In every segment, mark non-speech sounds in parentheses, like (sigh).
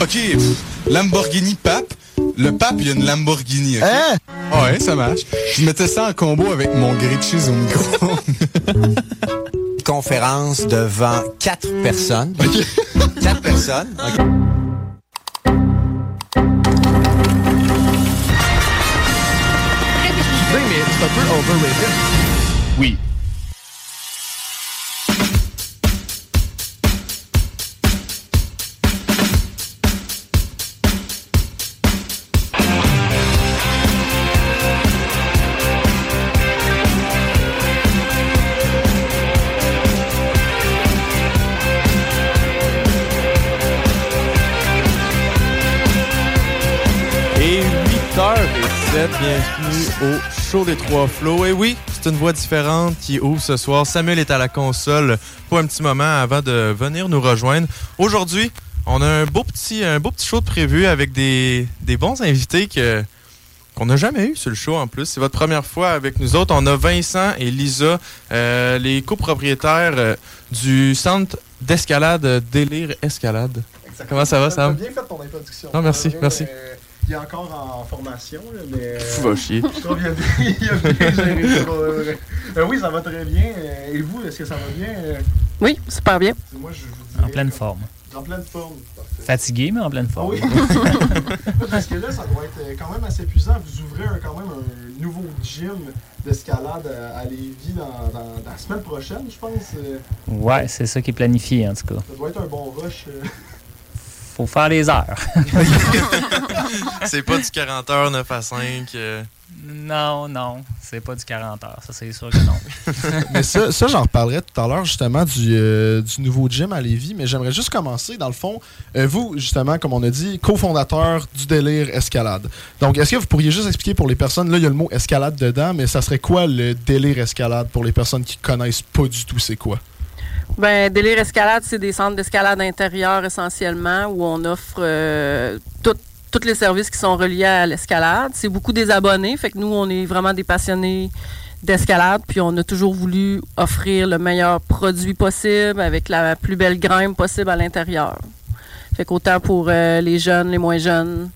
OK, Lamborghini pape. Le pape, il y a une Lamborghini. ok? Hein? Ouais, ça marche. Je mettais ça en combo avec mon grilled cheese au micro. (laughs) Conférence devant quatre personnes. Quatre personnes. OK. mais c'est un peu overrated. Oui. Bienvenue au show des trois flots. Et oui, c'est une voix différente qui ouvre ce soir. Samuel est à la console pour un petit moment avant de venir nous rejoindre. Aujourd'hui, on a un beau petit, un beau petit show de prévu avec des, des bons invités que qu'on n'a jamais eu sur le show en plus. C'est votre première fois avec nous autres. On a Vincent et Lisa, euh, les copropriétaires euh, du centre d'escalade Délire Escalade. Comment ça va, Sam? T'as bien fait ton introduction. Non, merci, merci. Il est encore en formation, là, mais. euh, Fou, va chier. Je trouve qu'il a bien, il a bien géré ça. Euh, oui, ça va très bien. Euh, Et vous, est-ce que ça va bien? Oui, super bien. Moi, je vous dirais, En pleine forme. En pleine forme. parfait. Fatigué, mais en pleine forme. oui. (laughs) Parce que là, ça doit être quand même assez puissant. Vous ouvrez un- quand même un nouveau gym d'escalade à, Lévis dans, dans- dans la semaine prochaine, je pense. Ouais, c'est ça qui est planifié, en tout cas. Ça doit être un bon rush. Faut faire les heures. (laughs) C'est pas du 40 heures 9 à 5. euh. non, non, c'est pas du 40 heures, ça c'est sûr que non. (laughs) mais ça, ça j'en reparlerai tout à l'heure justement du, euh, du nouveau gym à Lévis, mais j'aimerais juste commencer dans le fond. euh, vous, justement, comme on a dit, cofondateur du délire escalade. Donc, est-ce que vous pourriez juste expliquer pour les personnes, là il y a le mot escalade dedans, mais ça serait quoi le délire escalade pour les personnes qui connaissent pas du tout c'est quoi? Ben, Délire Escalade, c'est des centres d'escalade intérieure essentiellement où on offre euh, tout- tous les services qui sont reliés à l'escalade. C'est beaucoup des abonnés, fait que nous, on est vraiment des passionnés d'escalade, puis on a toujours voulu offrir le meilleur produit possible avec la plus belle grimpe possible à l'intérieur. Fait qu'autant pour euh, les jeunes, les moins jeunes.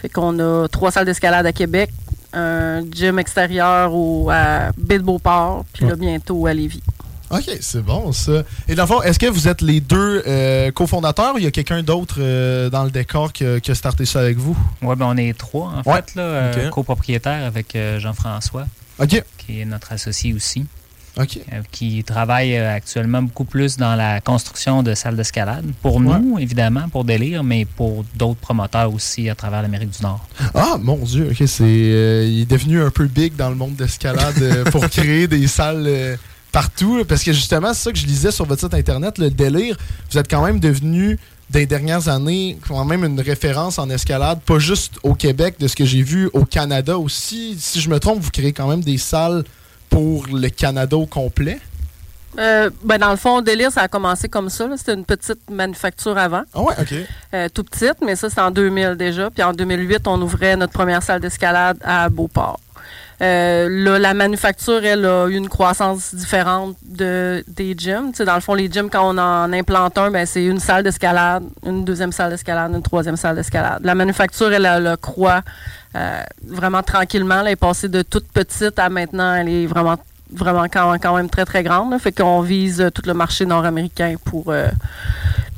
Fait qu'on a trois salles d'escalade à Québec, un gym extérieur au, à Baie-de-Beauport, puis là, bientôt à Lévis. Ok, c'est bon ça. Et dans le fond, est-ce que vous êtes les deux euh, cofondateurs ou il y a quelqu'un d'autre euh, dans le décor qui a, qui a starté ça avec vous? Ouais, ben on est trois, en Ouais. fait, là, euh, copropriétaires avec euh, Jean-François, qui est notre associé aussi. OK. qui travaille actuellement beaucoup plus dans la construction de salles d'escalade. Pour nous, évidemment, pour Délire, mais pour d'autres promoteurs aussi à travers l'Amérique du Nord. Ah, mon Dieu, ok, c'est, euh, il est devenu un peu big dans le monde d'escalade pour (laughs) créer des salles partout. parce que justement, c'est ça que je lisais sur votre site internet, le délire. Vous êtes quand même devenu, des dernières années, quand même une référence en escalade, pas juste au Québec, de ce que j'ai vu, au Canada aussi. Si je me trompe, vous créez quand même des salles pour le Canada au complet? Euh, ben dans le fond, Délire, ça a commencé comme ça. C'était une petite manufacture avant. Ah ouais, OK. Euh, tout petite, mais ça, c'était en 2000 déjà. Puis en 2008, on ouvrait notre première salle d'escalade à Beauport. Euh, là, la manufacture, elle a eu une croissance différente de, des gyms. Tu sais, dans le fond, les gyms, quand on en implante un, ben, c'est une salle d'escalade, une deuxième salle d'escalade, une troisième salle d'escalade. La manufacture, elle, elle, croît euh, vraiment tranquillement. Elle est passée de toute petite à maintenant, elle est vraiment vraiment quand, même très, très grande. Fait qu'on vise tout le marché nord-américain pour. euh,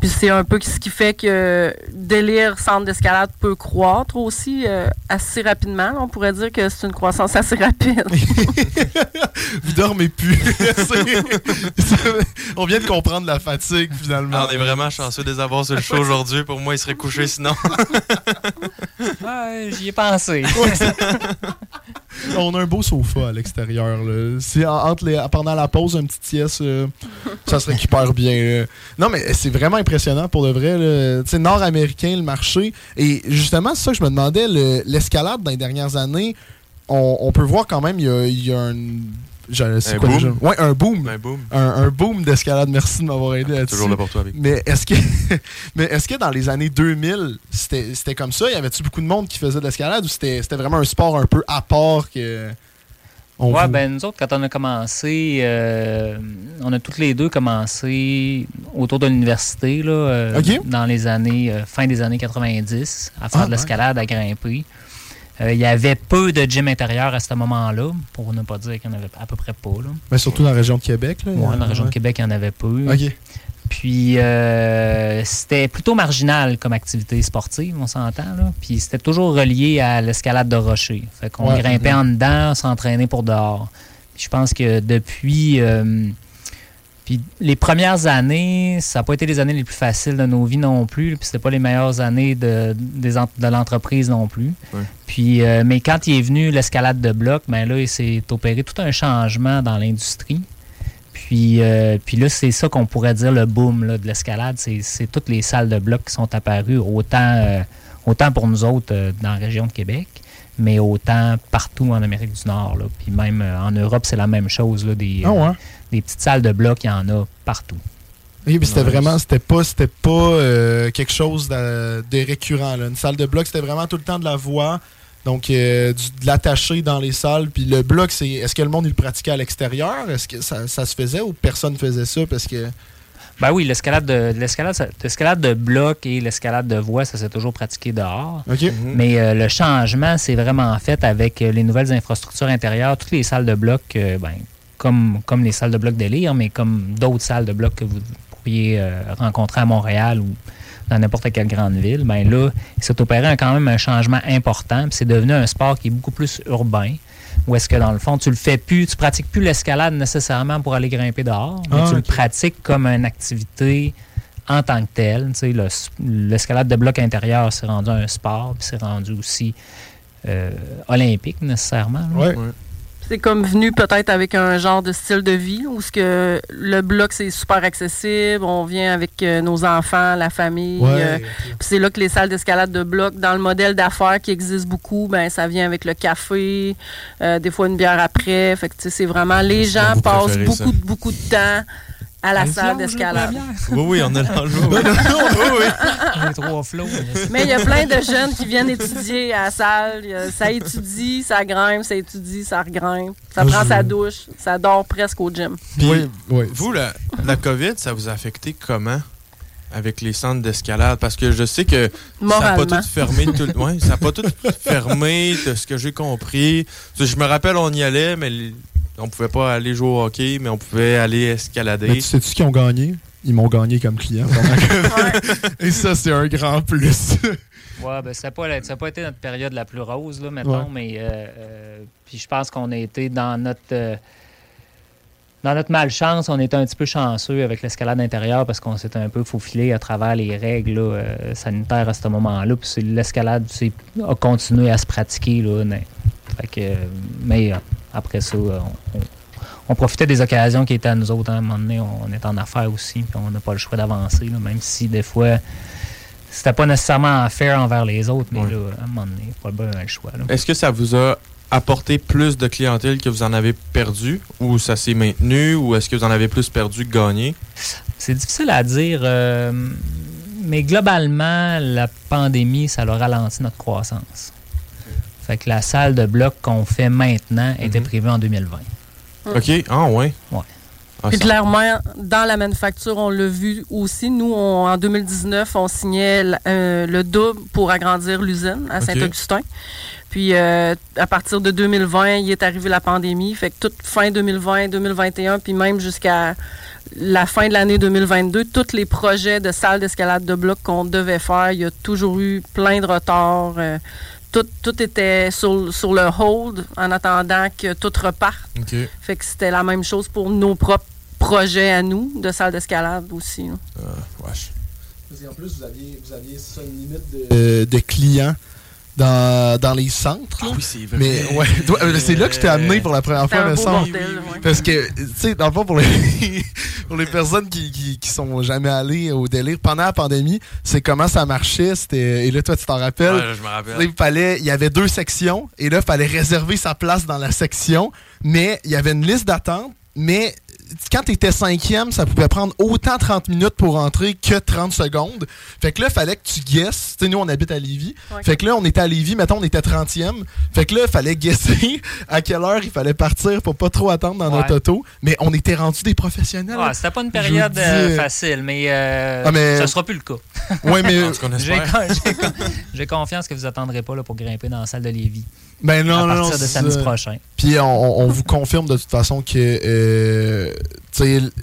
puis c'est un peu ce qui fait que Délire Centre d'escalade peut croître aussi euh, assez rapidement. On pourrait dire que c'est une croissance assez rapide. (laughs) Vous dormez plus. (laughs) On vient de comprendre la fatigue, finalement. Ah, on est vraiment chanceux de les avoir sur le show aujourd'hui. Pour moi, ils seraient couchés sinon. (laughs) Ouais, j'y ai pensé. On a un beau sofa à l'extérieur. Si en- entre pendant la pause, un petit sieste, euh, ça se récupère bien. Non, mais c'est vraiment impressionnant pour de vrai. Tu nord-américain, le marché. Et justement, c'est ça que je me demandais. le- L'escalade dans les dernières années, on, peut voir quand même, il y a, y. je- c'est Un quoi boom? déjà? Ouais, un boom. Un boom. Un, un boom d'escalade. Merci de m'avoir aidé là-dessus. Toujours là pour toi, avec. Mais est-ce que, (laughs) mais est-ce que dans les années 2000, c'était c'était comme ça? Y avait-tu beaucoup de monde qui faisait de l'escalade ou c'était c'était vraiment un sport un peu à part que. on Ouais, vous- ben nous autres, quand on a commencé, euh, on a toutes les deux commencé autour de l'université, là, euh, dans les années, euh, fin des années 90, à faire Ah, de l'escalade, à grimper. Euh, Il y avait peu de gym intérieur à ce moment-là, pour ne pas dire qu'il n'y en avait à peu près pas. Là. Mais surtout dans la région de Québec. Là, Ouais, dans la région Ouais. de Québec, il y en avait peu. Ok. Puis euh, c'était plutôt marginal comme activité sportive, on s'entend. là. Puis c'était toujours relié à l'escalade de rocher. Fait qu'on Ouais. grimpait en dedans, s'entraînait pour dehors. Puis je pense que depuis. euh, puis les premières années, ça n'a pas été les années les plus faciles de nos vies non plus. Puis c'était pas les meilleures années de, l'entreprise non plus. Ouais. Puis, euh, mais quand il est venu l'escalade de bloc, ben là, il s'est opéré tout un changement dans l'industrie. Puis, euh, puis là, c'est ça qu'on pourrait dire le boom là, de l'escalade. C'est, toutes les salles de bloc qui sont apparues, autant, euh, autant pour nous autres dans la région de Québec, mais autant partout en Amérique du Nord. là. Puis même euh, en Europe, c'est la même chose. Là, des, Ah euh, des petites salles de bloc, il y en a partout. Oui, puis c'était vraiment, c'était pas, c'était pas euh, quelque chose de, de récurrent. là. Une salle de bloc, c'était vraiment tout le temps de la voix. Donc, euh, du- de l'attacher dans les salles. Puis le bloc, c'est est-ce que le monde il le pratiquait à l'extérieur? Est-ce que ça, ça se faisait ou personne faisait ça? Parce que. Ben oui, l'escalade de, l'escalade, de bloc et l'escalade de voie, ça s'est toujours pratiqué dehors. OK. Mhm. Mais euh, le changement, c'est vraiment fait avec euh, les nouvelles infrastructures intérieures. Toutes les salles de bloc, euh, ben, comme, comme les salles de bloc d'élire, mais comme d'autres salles de bloc que vous pourriez euh, rencontrer à Montréal ou dans n'importe quelle grande ville, ben là, il s'est opéré un- quand même un changement important. puis C'est devenu un sport qui est beaucoup plus urbain. Où est-ce que dans le fond, tu le fais plus, tu pratiques plus l'escalade nécessairement pour aller grimper dehors, mais Ah, tu le pratiques comme une activité en tant que telle. Tu sais, le- L'escalade de bloc intérieur, c'est rendu un sport, puis c'est rendu aussi euh, olympique nécessairement. là. C'est comme venu peut-être avec un genre de style de vie où ce que le bloc c'est super accessible, on vient avec euh, nos enfants, la famille. Ouais. euh, puis c'est là que les salles d'escalade de bloc, dans le modèle d'affaires qui existe beaucoup, ben ça vient avec le café, euh, des fois une bière après. Fait que tu sais, c'est vraiment les gens passent beaucoup ça. beaucoup de temps à la salle d'escalade. Oui, oui, on a (laughs) l'enjeu. Oui, oui. Les (laughs) trois flots. Mais il y a plein de jeunes qui viennent étudier à la salle. A- Ça étudie, ça grimpe, ça étudie, ça regrimpe. Ça prend sa douche, ça dort presque au gym. Puis, Oui, oui. Vous, la, la COVID, ça vous a affecté comment avec les centres d'escalade? Parce que je sais que ça n'a pas tout fermé. Tout, ouais, ça n'a pas tout fermé, de ce que j'ai compris. Je me rappelle, on y allait, mais on pouvait pas aller jouer au hockey, mais on pouvait aller escalader. Mais tu sais-tu qui ont gagné? Ils m'ont gagné comme client. (laughs) pendant que- Et ça, c'est un grand plus. Ouais, ben, ça n'a pas, ça a pas été notre période la plus rose, là, mettons, Ouais. mais euh, euh, puis je pense qu'on a été dans notre euh, dans notre malchance, on était un petit peu chanceux avec l'escalade intérieure parce qu'on s'était un peu faufilé à travers les règles là, euh, sanitaires à ce moment-là. Puis l'escalade c'est- a continué à se pratiquer. Là, mais, fait que, mais euh, après ça, euh, on, on- on profitait des occasions qui étaient à nous autres. hein. À un moment donné, on, est en affaires aussi, puis on n'a pas le choix d'avancer, même si des fois c'était pas nécessairement fair envers les autres, mais là, à un moment donné, pas le choix. Est-ce que ça vous a apporté plus de clientèle que vous en avez perdu ou ça s'est maintenu ou est-ce que vous en avez plus perdu que gagné? C'est difficile à dire, euh, mais globalement, la pandémie, ça a ralenti notre croissance. Fait que la salle de bloc qu'on fait maintenant était Mhm. prévue en 2020. OK. Ah, ouais. Ouais. Ah, Puis clairement, dans la manufacture, on l'a vu aussi. Nous, on- en 2019, on signait euh, le double pour agrandir l'usine à. Saint-Augustin. Puis euh, à partir de 2020, il est arrivé la pandémie. Fait que toute fin 2020, 2021, puis même jusqu'à la fin de l'année 2022, tous les projets de salles d'escalade de bloc qu'on devait faire, il y a toujours eu plein de retards. euh, tout, tout était sur, sur le hold en attendant que tout reparte. Fait que c'était la même chose pour nos propres projets à nous, de salles d'escalade aussi. là. Euh, wesh. Parce qu'en plus, vous aviez, vous aviez ça, une limite de, de clients dans, dans les centres. Ah oui, c'est vrai. Mais ouais, (laughs) toi, euh, c'est là que je t'ai amené pour la première fois, me semble. ouais. Parce que, tu sais, dans le fond, pour les, (laughs) pour les personnes qui, qui, qui sont jamais allées au délire, pendant la pandémie, c'est comment ça marchait. Et là, toi, tu t'en rappelles. Ouais, là, je me Tu sais, rappelle. Il fallait, il y avait deux sections, et là, il fallait réserver sa place dans la section, mais il y avait une liste d'attente, mais quand tu étais cinquième, ça pouvait prendre autant 30 minutes pour entrer que 30 secondes. Fait que là, il fallait que tu guesses. Tu sais, nous, on habite à Lévis. Ouais. Fait que là, on était à Lévis, mettons, on était 30e. Fait que là, il fallait guesser à quelle heure il fallait partir pour pas trop attendre dans Ouais. notre auto. Mais on était rendus des professionnels. Ouais, c'était pas une période dis, euh, facile, mais, euh, Ah, mais- ça sera plus le cas. Ouais, mais. (laughs) J'ai confiance que vous attendrez pas là, pour grimper dans la salle de Lévis Ben non, à non, non. partir de samedi prochain. Puis on, on- vous confirme de toute façon que, euh,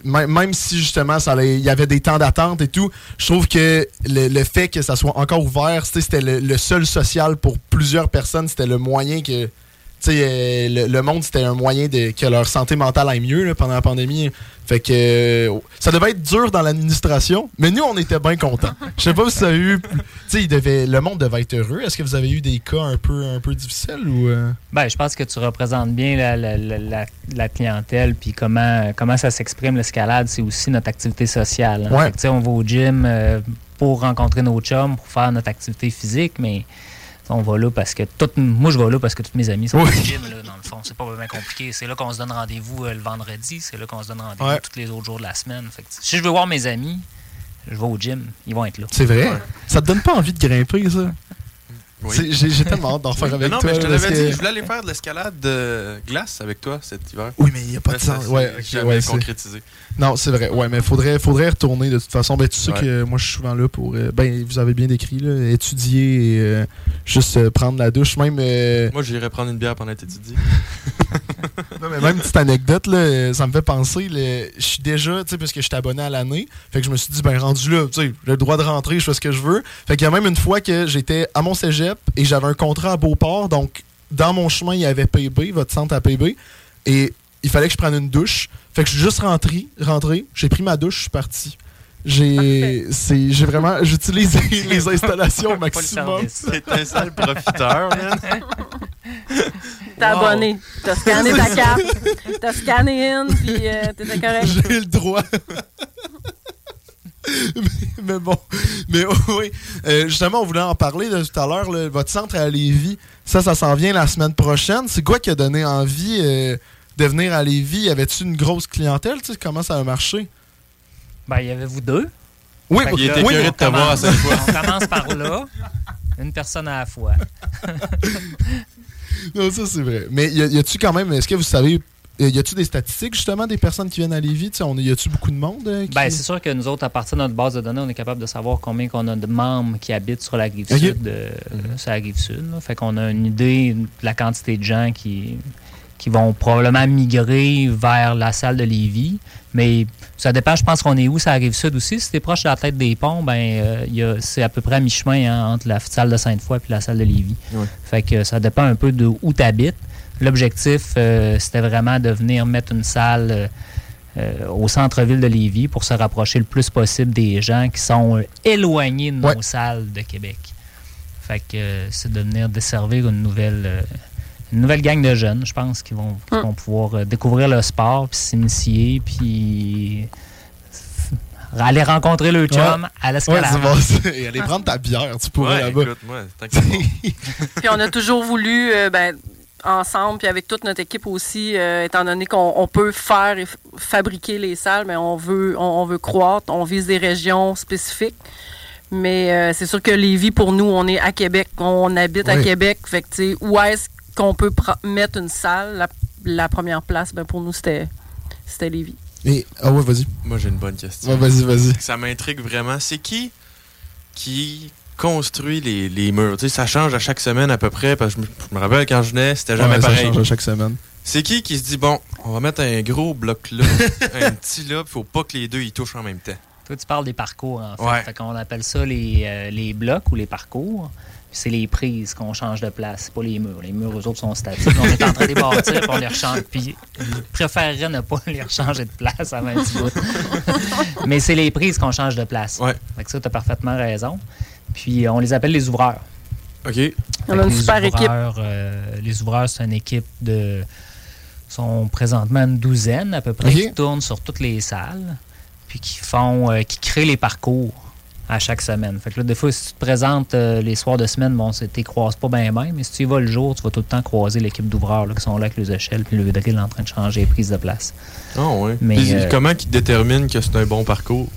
même, si justement il y avait des temps d'attente et tout, je trouve que le, le fait que ça soit encore ouvert, c'était le, le seul social pour plusieurs personnes, c'était le moyen que, tu sais, euh, le, le monde, c'était un moyen de, que leur santé mentale aille mieux là, pendant la pandémie. Fait que ça devait être dur dans l'administration, mais nous, on était bien contents. Je sais pas si ça a eu. Tu sais, le monde devait être heureux. Est-ce que vous avez eu des cas un peu, un peu difficiles ou. euh? Ben, je pense que tu représentes bien la, la- la- la- clientèle, puis comment, comment ça s'exprime l'escalade, c'est aussi notre activité sociale. hein. Ouais. Fait que, on va au gym euh, pour rencontrer nos chums, pour faire notre activité physique, mais on va là parce que tout, moi je vais là parce que tous mes amis sont Oui. au gym, là, dans le fond. C'est pas vraiment compliqué. C'est là qu'on se donne rendez-vous euh, le vendredi, c'est là qu'on se donne rendez-vous Ouais. tous les autres jours de la semaine. Fait que, si je veux voir mes amis, je vais au gym, ils vont être là. C'est vrai? Ça te donne pas envie de grimper, ça? Oui. J'ai tellement hâte d'en refaire Oui, avec mais non, toi. mais je te l'avais que- dit, je voulais aller faire de l'escalade de glace avec toi cet hiver. Oui, mais il n'y a pas de sens. Ouais, ok, jamais ouais, concrétisé. Non, c'est vrai. Ouais, mais faudrait, faudrait retourner de toute façon. Ben, tu sais Ouais. que moi, je suis souvent là pour. euh, ben, vous avez bien décrit, là, étudier et euh, juste euh, prendre la douche. Même. euh, Moi, j'irais prendre une bière pendant que t'étudies. (laughs) Non, mais même petite anecdote, là, ça me fait penser, le- je suis déjà, tu sais, parce que je suis abonné à l'année, fait que je me suis dit, ben rendu là, tu sais, j'ai le droit de rentrer, je fais ce que je veux. Fait qu'il y a même une fois que j'étais à mon cégep et j'avais un contrat à Beauport, donc dans mon chemin, il y avait PB, votre centre à PB, et il fallait que je prenne une douche. Fait que je suis juste rentré, rentré j'ai pris ma douche, je suis parti. J'ai c'est- j'ai vraiment, j'utilise (laughs) les installations au maximum. T'es un sale profiteur, man. (laughs) T'as Wow. abonné, t'as scanné ta (laughs) carte, t'as scanné in, puis euh, t'étais correct. J'ai le droit. mais, (laughs) mais bon, mais (laughs) oui. Euh, justement, on voulait en parler de tout à l'heure. Votre centre à Lévis, ça, ça s'en vient la semaine prochaine. C'est quoi qui a donné envie euh, de venir à Lévis? Y avait-tu une grosse clientèle? Tu sais, comment ça a marché? Ben, il y avait vous deux? Oui, Il était oui, curieux de te voir cette fois. On commence par là, une personne à la fois. Non, ça c'est vrai. Mais y a- y a-tu quand même, est-ce que vous savez, euh, y a-tu des statistiques justement des personnes qui viennent à Lévis? Tu on- Y a-tu beaucoup de monde? euh, qui- Ben, c'est sûr que nous autres, à partir de notre base de données, on est capable de savoir combien qu'on a de membres qui habitent sur la rive sud. euh, sur la rive sud là. Fait qu'on a une idée de la quantité de gens qui, qui vont probablement migrer vers la salle de Lévis. Mais ça dépend, je pense qu'on est où, ça rive sud aussi. Si t'es proche de la tête des ponts, ben euh, c'est à peu près à mi-chemin hein, entre la salle de Sainte-Foy et la salle de Lévis. Fait que ça dépend un peu de où tu habites. L'objectif, euh, c'était vraiment de venir mettre une salle euh, au centre-ville de Lévis pour se rapprocher le plus possible des gens qui sont éloignés de nos salles de Québec. Fait que c'est de venir desservir une nouvelle, une nouvelle gang de jeunes, je pense, qui vont, qui Mm. vont pouvoir euh, découvrir le sport, puis s'initier, puis aller rencontrer le chum à Ouais, l'escalade. c'est bon. ça. Et aller prendre ta bière, tu pourrais Ouais, là-bas. écoute, moi. (laughs) Puis on a toujours voulu, euh, ben, ensemble, puis avec toute notre équipe aussi, euh, étant donné qu'on on peut faire et fabriquer les salles, mais on veut, on, on veut croître, on vise des régions spécifiques. Mais euh, c'est sûr que Lévis, pour nous, on est à Québec, on habite à. Québec. Fait que, tu sais, où est-ce qu'on peut mettre une salle? La, la première place, ben, pour nous, c'était c'était Lévis. Et, ah ouais, vas-y. Moi, j'ai une bonne question. Ouais, vas-y, vas-y. Ça m'intrigue vraiment. C'est qui qui construit les, les murs? Tu sais, ça change à chaque semaine à peu près, parce que je me, je me rappelle quand je venais, c'était jamais Ouais, ça pareil. change à chaque semaine. C'est qui qui se dit, bon, on va mettre un gros bloc là, (laughs) un petit là, puis faut pas que les deux ils touchent en même temps. Toi, tu parles des parcours, en fait. Ouais. Fait qu'on appelle ça les, euh, les blocs ou les parcours. Puis c'est les prises qu'on change de place, c'est pas les murs. Les murs, eux autres, sont statiques. on est en train de les bâtir, puis on les rechange. Puis je préférerais ne pas (laughs) les rechanger de place avant un petit bout. Mais c'est les prises qu'on change de place. Ouais. Fait que ça, tu as parfaitement raison. Puis euh, on les appelle les ouvreurs. OK. On a une super équipe. euh, les ouvreurs, c'est une équipe de. sont présentement une douzaine à peu près qui tournent sur toutes les salles, puis qui font. euh, qui créent les parcours à chaque semaine. Fait que là, des fois, si tu te présentes euh, les soirs de semaine, bon, tu ne croises pas bien bien, mais si tu y vas le jour, tu vas tout le temps croiser l'équipe d'ouvreurs là, qui sont là avec les échelles, puis le drill en train de changer les prises de place. Ah ouais. Mais, Puis euh, comment ils déterminent que c'est un bon parcours?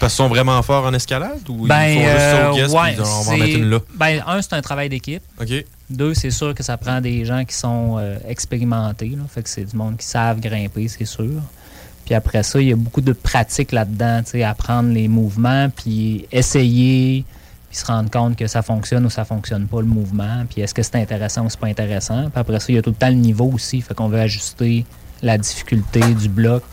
Parce qu'ils sont vraiment forts en escalade ou Ben, ils font juste ça au euh, guest ouais, puis on va en c'est- mettre une là? Ben, un, c'est un travail d'équipe. OK. Deux, c'est sûr que ça prend des gens qui sont euh, expérimentés. Là. Fait que c'est du monde qui savent grimper, c'est sûr. Puis après ça, il y a beaucoup de pratique là-dedans, tu sais, apprendre les mouvements, puis essayer, puis se rendre compte que ça fonctionne ou ça fonctionne pas le mouvement, puis est-ce que c'est intéressant ou c'est pas intéressant. Puis après ça, il y a tout le temps le niveau aussi, fait qu'on veut ajuster la difficulté du bloc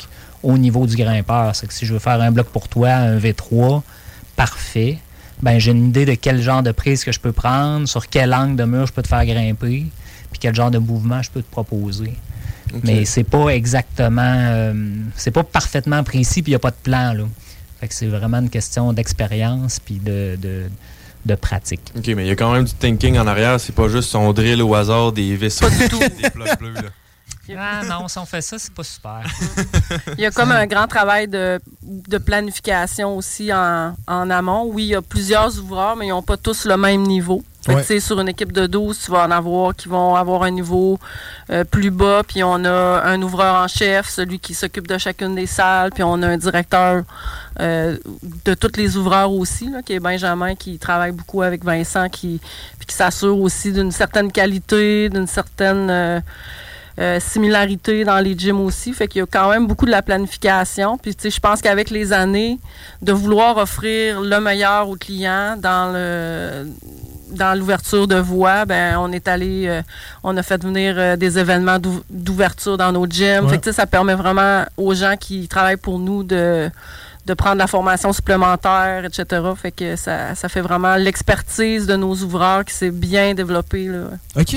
au niveau du grimpeur. C'est que si je veux faire un bloc pour toi, un V3, parfait, ben j'ai une idée de quel genre de prise que je peux prendre, sur quel angle de mur je peux te faire grimper, puis quel genre de mouvement je peux te proposer. Mais c'est pas exactement, euh, c'est pas parfaitement précis, puis il n'y a pas de plan là. Fait que c'est vraiment une question d'expérience puis de, de, de pratique. OK, mais il y a quand même du thinking en arrière. C'est pas juste son drill au hasard des vaisseaux, des blocs bleus. Là. Ah non, si on fait ça, c'est pas super. Il y a comme un grand travail de, de planification aussi en, en amont. Oui, il y a plusieurs ouvreurs, mais ils n'ont pas tous le même niveau. Fait que, Ouais. sur une équipe de 12, tu vas en avoir qui vont avoir un niveau euh, plus bas, puis on a un ouvreur en chef, celui qui s'occupe de chacune des salles, puis on a un directeur euh, de tous les ouvreurs aussi, là, qui est Benjamin, qui travaille beaucoup avec Vincent, qui, puis qui s'assure aussi d'une certaine qualité, d'une certaine... euh, euh, similarité dans les gyms aussi. Fait qu'il y a quand même beaucoup de la planification. Puis, tu sais, je pense qu'avec les années, de vouloir offrir le meilleur aux clients dans le dans l'ouverture de voie, ben on est allé, euh, on a fait venir euh, des événements d'ou- d'ouverture dans nos gyms. Ouais. Fait que, ça permet vraiment aux gens qui travaillent pour nous de de prendre la formation supplémentaire, etc. Fait que ça, ça fait vraiment l'expertise de nos ouvreurs qui s'est bien développée. Là. OK.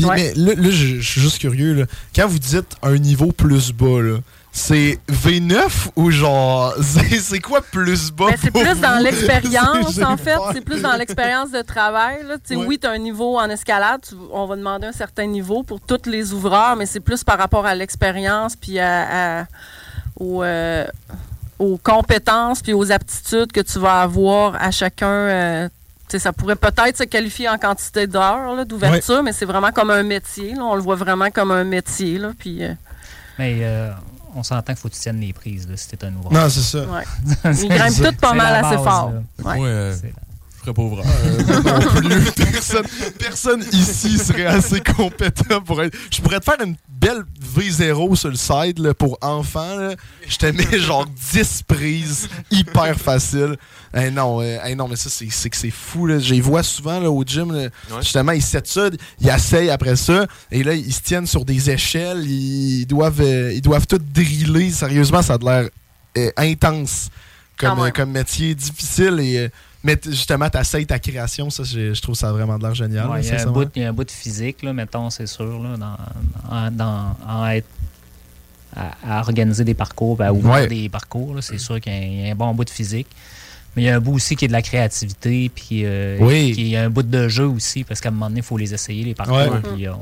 Puis, Ouais. mais là, là, je suis juste curieux. Là. Quand vous dites un niveau plus bas, là, c'est V9 ou genre. (laughs) C'est quoi plus bas? Ben, c'est plus dans (laughs) l'expérience, en fait. C'est plus dans l'expérience de travail. Là. Ouais. Oui, tu as un niveau en escalade. tu- on va demander un certain niveau pour tous les ouvreurs, mais c'est plus par rapport à l'expérience puis à, à- aux, euh, aux compétences puis aux aptitudes que tu vas avoir à chacun. euh, tu sais, ça pourrait peut-être se qualifier en quantité d'heures d'ouverture, mais c'est vraiment comme un métier. là. On le voit vraiment comme un métier. Là, puis, euh, Mais euh, on s'entend qu'il faut que tu tiennes les prises là, si t'es un ouvreur. Non, c'est ça. ouais. (laughs) Ils grimpent tous pas mal assez fort. Ouais. Moi, euh, ferais pas ouvreur. Euh, non plus. (laughs) Personne, personne ici serait assez compétent pour être. Je pourrais te faire une belle V0 sur le side là, pour enfants. là. Je te mets genre 10 prises hyper facile. Eh non, euh, eh non, mais ça, c'est que c'est fou. Je les vois souvent là, au gym. là. Justement, ils ça, ils essayent après ça. Et là, ils se tiennent sur des échelles. Ils doivent, euh, ils doivent tout driller. Sérieusement, ça a de l'air euh, intense Quand comme, euh, métier difficile. Et, euh, mais justement, tu essayes ta création. Ça, je, je trouve ça vraiment de l'air génial. Ouais, il, y a un sincèrement. bout, il y a un bout de physique, là, mettons, c'est sûr, là, dans, dans- en être à, à organiser des parcours, ben, à ouvrir Ouais. des parcours. C'est sûr qu'il y, a un- il y a un bon bout de physique. Mais il y a un bout aussi qui est de la créativité, puis euh, Oui. il y a un bout de jeu aussi, parce qu'à un moment donné, il faut les essayer, les parcours. Ouais. puis on-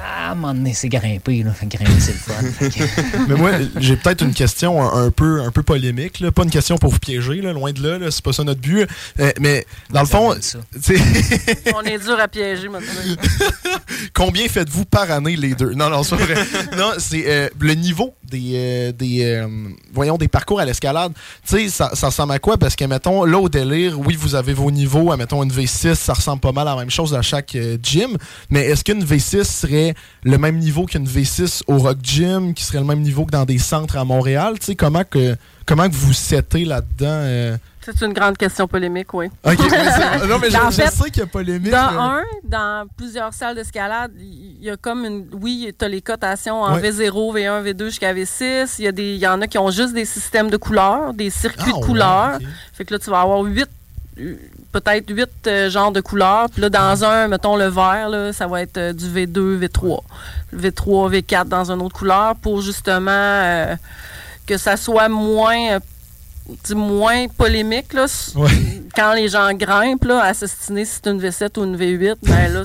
À un moment donné, c'est grimper. Là. Fait grimper, c'est le fun. (laughs) Que- Mais moi, j'ai peut-être une question un, un peu, un peu polémique. Là. Pas une question pour vous piéger, là, loin de là. là, c'est pas ça notre but. Euh, mais dans le fond, (laughs) On est dur à piéger maintenant. (laughs) combien faites-vous par année les deux? Non, non, c'est pas vrai. non, c'est euh, le niveau des, euh, des, euh, voyons, des parcours à l'escalade. Tu sais, ça, ressemble à quoi? Parce que, mettons, là, au délire, oui, vous avez vos niveaux. Mettons, une V6, ça ressemble pas mal à la même chose à chaque euh, gym. Mais est-ce qu'une V6 serait le même niveau qu'une V6 au Rock Gym, qui serait le même niveau que dans des centres à Montréal? Tu sais, comment que, comment que vous settez là-dedans? C'est une grande question polémique, oui. OK, mais (laughs) non, mais je, En je fait, sais qu'il y a polémique. Dans un, dans plusieurs salles d'escalade, il y a comme une. Oui, tu as les cotations en Ouais. V0, V1, V2 jusqu'à V6. Il y, a des- il y en a qui ont juste des systèmes de couleurs, des circuits Ah, de ouais, couleurs. Fait que là, tu vas avoir huit, peut-être huit euh, genres de couleurs. Puis là, dans un, mettons le vert, là, ça va être euh, du V2, V3. V3, V4 dans une autre couleur pour justement euh, que ça soit moins. Moins polémique là, Ouais. quand les gens grimpent là, à s'estiner si c'est une V7 ou une V8 ben là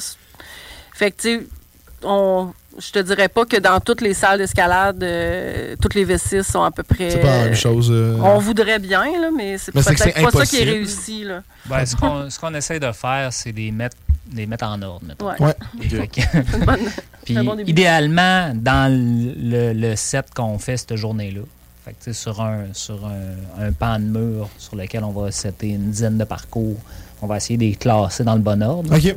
fait que on je te dirais pas que dans toutes les salles d'escalade euh, toutes les V6 sont à peu près C'est pas la même chose. euh. on voudrait bien là, mais c'est Mais c'est que peut-être pas ça qui est réussi là. Ben, ce qu'on ce qu'on essaie de faire, c'est les mettre, les mettre en ordre. mettons. Ouais. Ouais. (laughs) Bonne- Puis, bon idéalement, dans le, le set qu'on fait cette journée-là, fait que, sur, un, sur un, un pan de mur sur lequel on va setter une dizaine de parcours, on va essayer de les classer dans le bon ordre. OK.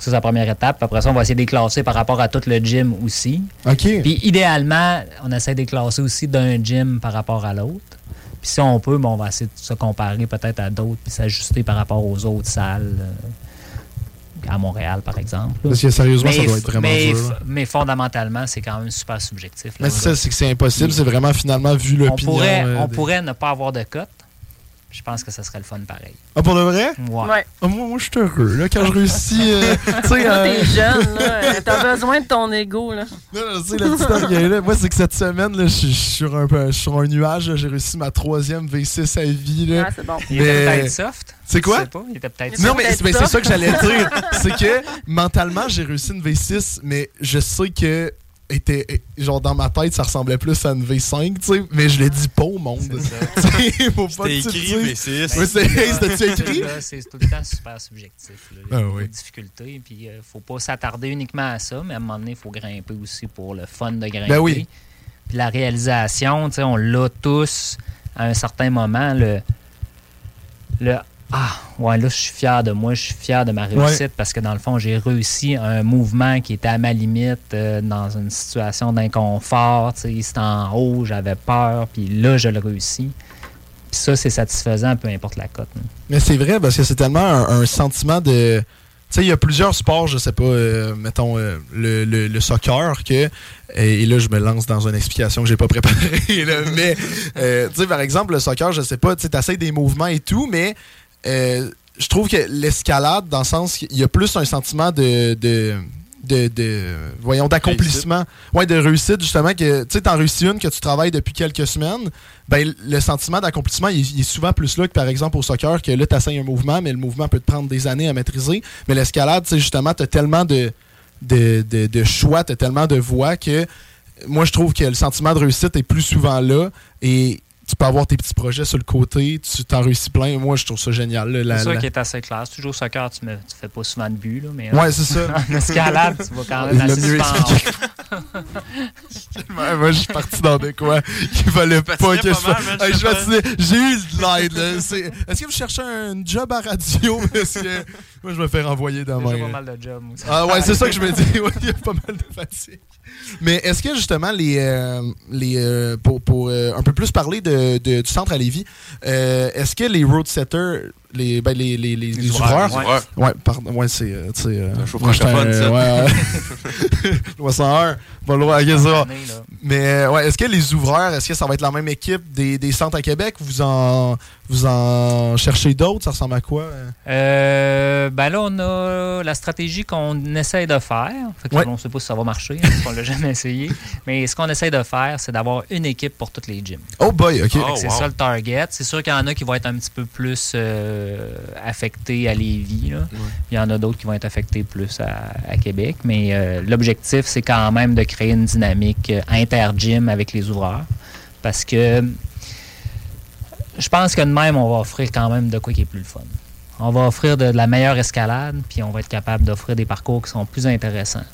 C'est la première étape. Après ça, on va essayer de les classer par rapport à tout le gym aussi. OK. Puis idéalement, on essaie de les classer aussi d'un gym par rapport à l'autre. Puis si on peut, ben, on va essayer de se comparer peut-être à d'autres puis s'ajuster par rapport aux autres salles euh, à Montréal, par exemple. Parce que sérieusement, ça doit être vraiment mais, dur. mais fondamentalement, c'est quand même super subjectif. là, Mais c'est ça, c'est que c'est impossible. C'est vraiment finalement vu on l'opinion. pourrait, euh, on des- pourrait ne pas avoir de cote. Je pense que ça serait le fun pareil. Ah, pour de vrai? Ouais. Ouais. Ah, moi, moi je suis heureux. Là, quand je réussis. euh, (laughs) tu sais, euh, t'es jeune, là. T'as besoin de ton ego, là. Non, non, tu sais, le petit orgueil, là, moi, c'est que cette semaine, là, je suis sur un, peu- je suis sur un nuage. là, J'ai réussi ma troisième V6 à vie. Là. Ah, c'est bon. Il Mais- peut-être soft. C'est quoi? Je sais pas. Il était peut-être Il Non, mais c'est mais ça. c'est ça que j'allais dire. (laughs) C'est que mentalement, j'ai réussi une V6, mais je sais que était genre dans ma tête ça ressemblait plus à une V5 tu sais mais je le dis pas au monde (laughs) faut pas écrit le dises. V6. Ouais, c'est- hey, c'était-tu écrit? C'est tout le temps super subjectif. Là, Ah les oui. difficultés. Puis, il faut pas s'attarder uniquement à ça, mais à un moment donné, il faut grimper aussi pour le fun de grimper. Ben oui. Puis la réalisation, tu sais, on l'a tous à un certain moment. Le, le Ah, ouais, là, je suis fier de moi, je suis fier de ma réussite parce que dans le fond, j'ai réussi un mouvement qui était à ma limite euh, dans une situation d'inconfort. Tu sais, c'était en haut, j'avais peur, puis là, je le réussis. Puis ça, c'est satisfaisant, peu importe la cote. hein. Mais c'est vrai parce que c'est tellement un, un sentiment de. Tu sais, il y a plusieurs sports, je sais pas, euh, mettons euh, le, le- le soccer, que. Et là, je me lance dans une explication que j'ai pas préparée. (laughs) là, mais, euh, tu sais, par exemple, le soccer, je sais pas, tu sais, des mouvements et tout, mais euh, je trouve que l'escalade, dans le sens qu'il y a plus un sentiment de. de de, de- voyons d'accomplissement ouais de réussite justement que tu sais t'en réussis une que tu travailles depuis quelques semaines ben le sentiment d'accomplissement il, il est souvent plus là que par exemple au soccer que là tu un mouvement mais le mouvement peut te prendre des années à maîtriser mais l'escalade tu sais justement tu as tellement de de, de, de choix tu as tellement de voix que moi je trouve que le sentiment de réussite est plus souvent là et tu peux avoir tes petits projets sur le côté tu t'en réussis plein moi je trouve ça génial C'est ça la- qui est assez clair. Toujours au soccer, tu ne fais pas souvent de buts, là, mais euh, Ouais, c'est ça. (laughs) en escalade, tu vas quand même Il l'a assez (laughs) moi, je suis parti dans de quoi? Qu'il fallait pas que je fasse. Hey, je. J'ai eu de l'aide. Est-ce que vous cherchez un job à radio? (laughs) Que moi, je me fais renvoyer dans ma. pas mal de jobs. aussi. Ah ouais, c'est ça que je me (laughs) dis. Ouais, Il y a pas mal de fatigue. Mais est-ce que justement, les, euh, les, euh, pour, pour euh, un peu plus parler de, de- du centre à Lévis, euh, est-ce que les road setters, les, ben, les, les, les, les ouvreurs, Ouais. ouais, pardon, ouais, c'est. euh, euh, Un show francophone, ça. Ouais, ouais. (laughs) (laughs) Loi 101, pas loin, ça. Mais euh, ouais, est-ce que les ouvreurs, est-ce que ça va être la même équipe des, des centres à Québec? Vous en, vous en cherchez d'autres? Ça ressemble à quoi? euh? Euh, ben là, on a la stratégie qu'on essaie de faire. Fait que Ouais. On ne sait pas si ça va marcher, hein, parce qu'on l'a (laughs) jamais essayé. Mais ce qu'on essaie de faire, c'est d'avoir une équipe pour toutes les gyms. Oh boy, ok. Oh, c'est wow. ça le target. C'est sûr qu'il y en a qui vont être un petit peu plus euh, affectés à Lévis. là. Il y en a d'autres qui vont être affectés plus à, à Québec. Mais euh, l'objectif, c'est quand même de créer une dynamique euh, inter-gym avec les ouvreurs. Parce que je pense que de même, on va offrir quand même de quoi qui est plus le fun. On va offrir de, de la meilleure escalade, puis on va être capable d'offrir des parcours qui sont plus intéressants.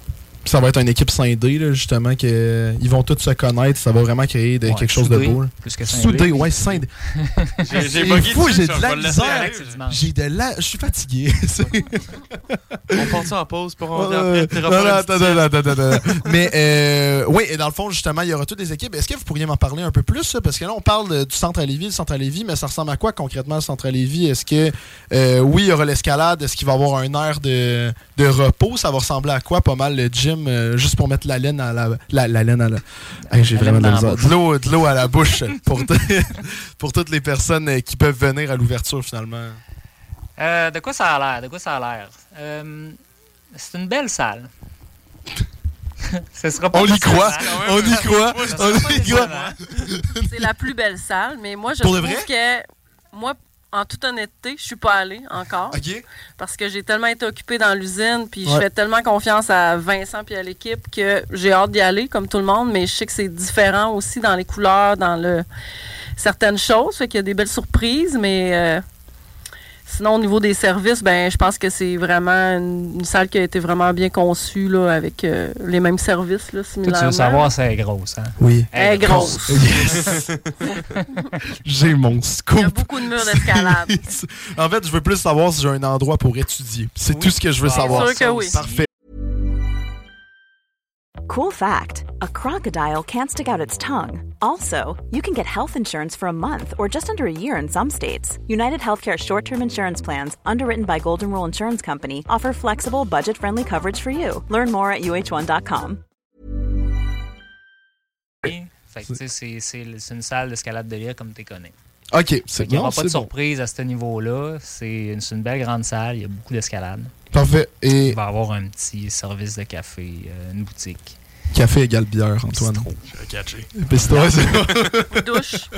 Ça va être une équipe scindée, là, justement, que, euh, ils vont tous se connaître. Ça va vraiment créer de- Ouais, quelque chose de beau. là. plus que scindé. Soudé, ouais, scindé. (laughs) J'ai- fou, j'ai de la misère. J'ai de la... Je suis fatigué. (laughs) On part ça en pause pour on Euh, après. non, non, attends, attends, attends, attends, attends. Mais euh, oui, et dans le fond, justement, il y aura toutes les équipes. Est-ce que vous pourriez m'en parler un peu plus? ça? Parce que là, on parle du centre à Lévis, le centre à Lévis, mais ça ressemble à quoi concrètement le centre à Lévis? Est-ce que, euh, oui, il y aura l'escalade? Est-ce qu'il va y avoir un air de, de repos? Ça va ressembler à quoi? Pas mal le gym, euh, juste pour mettre la laine à la... La, la laine à la... Hey, J'ai vraiment de, la l'eau de l'eau à la bouche pour, (laughs) pour toutes les personnes euh, qui peuvent venir à l'ouverture, finalement. Euh, de quoi ça a l'air? De quoi ça a l'air? Euh, c'est une belle salle. (laughs) Ce sera pas On y croit, on y croit, on y croit. C'est la plus belle salle, mais moi, je Pour trouve vrai? que, moi, en toute honnêteté, je suis pas allée encore. OK. Parce que j'ai tellement été occupée dans l'usine, puis je fais tellement confiance à Vincent puis à l'équipe que j'ai hâte d'y aller, comme tout le monde, mais je sais que c'est différent aussi dans les couleurs, dans le certaines choses, fait qu'il y a des belles surprises, mais euh, sinon, au niveau des services, ben je pense que c'est vraiment une, une salle qui a été vraiment bien conçue, là, avec euh, les mêmes services, là, similairement. tu veux savoir si elle est grosse, hein? Oui. Elle est grosse. Yes. (laughs) J'ai mon scoop. Il y a beaucoup de murs d'escalade. (laughs) en fait, je veux plus savoir si j'ai un endroit pour étudier. C'est tout ce que je veux Ah, savoir. sûr que oui. Parfait. Cool fact a crocodile can't stick out its tongue. Also, you can get health insurance for a month or just under a year in some states. United Healthcare short term insurance plans, underwritten by Golden Rule Insurance Company, offer flexible, budget friendly coverage for you. Learn more at uh1.com. Fait que, tu sais, c'est- c'est c'est une salle d'escalade de lire comme tu connais. OK, Fait c'est qu'il n'y bon. aura pas de c'est bon. surprise à ce niveau-là. C'est une, c'est une belle grande salle. Il y a beaucoup d'escalade. Parfait. Il va y avoir un petit service de café, euh, une boutique. café égale bière, Antoine. Bistrot. J'ai catché. Puis c'est (laughs) Douche.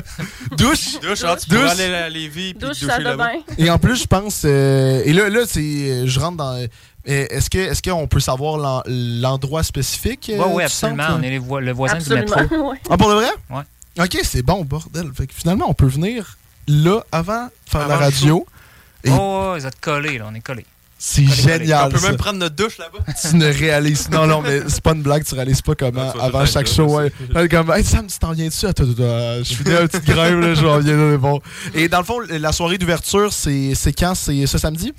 Douche. Douche, ah, tu Douche. pourrais aller à Lévis puis Douche, doucher là-bas. Et en plus, je pense. euh, et là, là c'est, je rentre dans. euh, Est-ce que, est-ce qu'on peut savoir l'en- l'endroit spécifique euh, Oui, oui, absolument. centre? On est les vo- le voisin du métro. (laughs) ouais. Ah, pour le vrai? Ouais. OK, c'est bon, bordel. Fait que finalement, on peut venir là avant de faire Avant la radio. Et- Oh, vous êtes collés, là. On est collés. C'est génial. On peut ça. même prendre notre douche là-bas. (laughs) tu ne réalises. Non, non, mais c'est pas une blague, tu réalises pas comment Ah, avant chaque show. là, Ouais. Là, comme, hey, Sam, tu t'en viens dessus? Attends, attends, je finis une petite (laughs) grève, là, je m'en viens là, mais bon. Et dans le fond, la soirée d'ouverture, c'est quand? C'est ce samedi?